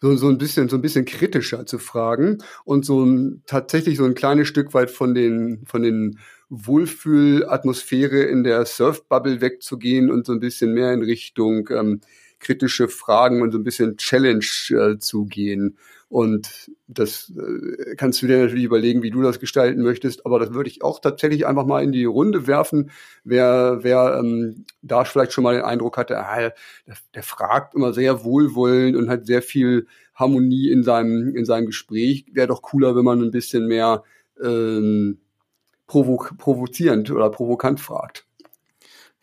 so, so ein bisschen, so ein bisschen kritischer zu fragen und so ein, tatsächlich so ein kleines Stück weit von den, von den Wohlfühlatmosphäre in der Surfbubble wegzugehen und so ein bisschen mehr in Richtung ähm, kritische Fragen und so ein bisschen Challenge äh, zu gehen. Und das äh, kannst du dir natürlich überlegen, wie du das gestalten möchtest. Aber das würde ich auch tatsächlich einfach mal in die Runde werfen. Wer, wer ähm, da vielleicht schon mal den Eindruck hatte, ah, der, der fragt immer sehr wohlwollend und hat sehr viel Harmonie in seinem, in seinem Gespräch. Wäre doch cooler, wenn man ein bisschen mehr ähm, provo provozierend oder provokant fragt.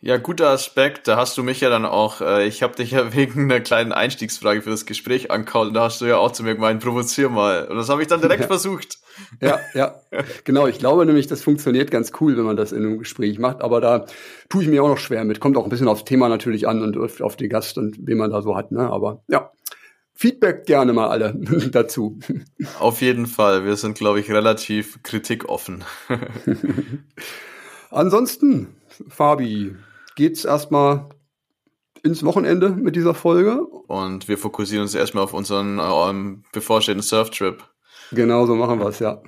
Ja, guter Aspekt. Da hast du mich ja dann auch, äh, ich habe dich ja wegen einer kleinen Einstiegsfrage für das Gespräch angehauen und da hast du ja auch zu mir gemeint, provozier mal. Und das habe ich dann direkt ja. versucht. Ja, ja, genau. Ich glaube nämlich, das funktioniert ganz cool, wenn man das in einem Gespräch macht. Aber da tue ich mir auch noch schwer mit. Kommt auch ein bisschen aufs Thema natürlich an und auf den Gast und wen man da so hat. Ne? Aber ja, Feedback gerne mal alle dazu. Auf jeden Fall. Wir sind, glaube ich, relativ kritikoffen. Ansonsten, Fabi, geht's erstmal ins Wochenende mit dieser Folge. Und wir fokussieren uns erstmal auf unseren ähm, bevorstehenden Surftrip. Genau, so machen wir es, ja.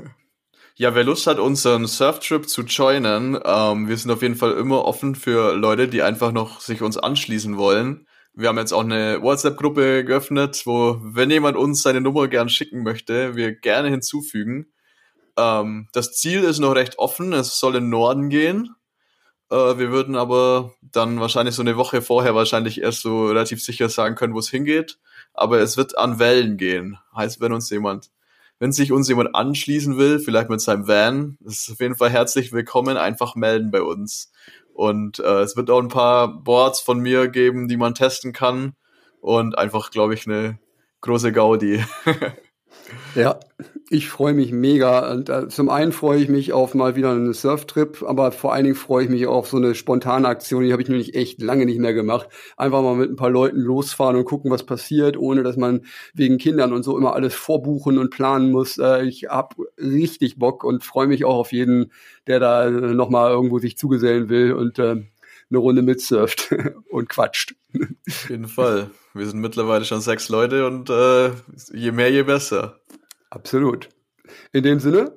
ja, wer Lust hat, unseren Surftrip zu joinen, ähm, wir sind auf jeden Fall immer offen für Leute, die einfach noch sich uns anschließen wollen. Wir haben jetzt auch eine WhatsApp-Gruppe geöffnet, wo, wenn jemand uns seine Nummer gern schicken möchte, wir gerne hinzufügen. Ähm, das Ziel ist noch recht offen, es soll in Norden gehen. Äh, wir würden aber dann wahrscheinlich so eine Woche vorher wahrscheinlich erst so relativ sicher sagen können, wo es hingeht. Aber es wird an Wellen gehen. Heißt, wenn uns jemand, wenn sich uns jemand anschließen will, vielleicht mit seinem Van, ist auf jeden Fall herzlich willkommen, einfach melden bei uns. Und äh, es wird auch ein paar Boards von mir geben, die man testen kann. Und einfach, glaube ich, eine große Gaudi. Ja, ich freue mich mega. Und, äh, zum einen freue ich mich auf mal wieder einen Surftrip, aber vor allen Dingen freue ich mich auf so eine spontane Aktion, die habe ich nämlich echt lange nicht mehr gemacht. Einfach mal mit ein paar Leuten losfahren und gucken, was passiert, ohne dass man wegen Kindern und so immer alles vorbuchen und planen muss. Äh, ich habe richtig Bock und freue mich auch auf jeden, der da nochmal irgendwo sich zugesellen will und äh, eine Runde mitsurft und quatscht. Auf jeden Fall. Wir sind mittlerweile schon sechs Leute und äh, je mehr, je besser. Absolut. In dem Sinne,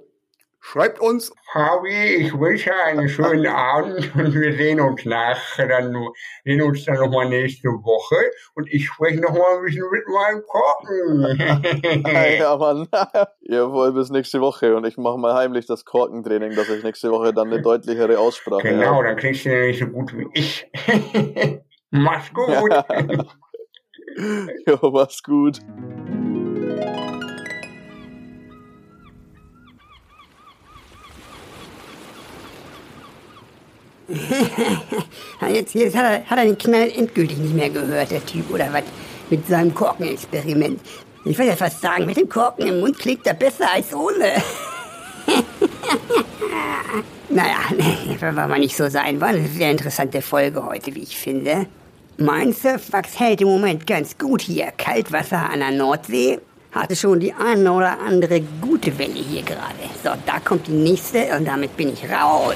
schreibt uns. Harvey, ich wünsche einen schönen Abend und wir sehen uns nach, dann sehen uns dann nochmal nächste Woche und ich spreche nochmal ein bisschen mit meinem Korken. ja, Mann. Jawohl, bis nächste Woche und ich mache mal heimlich das Korkentraining, dass ich nächste Woche dann eine deutlichere Aussprache Genau, habe. dann kriegst du nämlich so gut wie ich. Mach's gut. jo, mach's gut. jetzt, jetzt hat, er, hat er den Knall endgültig nicht mehr gehört, der Typ, oder was? Mit seinem Korkenexperiment. Ich würde ja fast sagen, mit dem Korken im Mund klingt er besser als ohne. naja, wollen wir mal nicht so sein. War eine sehr interessante Folge heute, wie ich finde. Mein Surfwachs hält im Moment ganz gut hier. Kaltwasser an der Nordsee. Hatte schon die eine oder andere gute Welle hier gerade. So, da kommt die nächste und damit bin ich raus.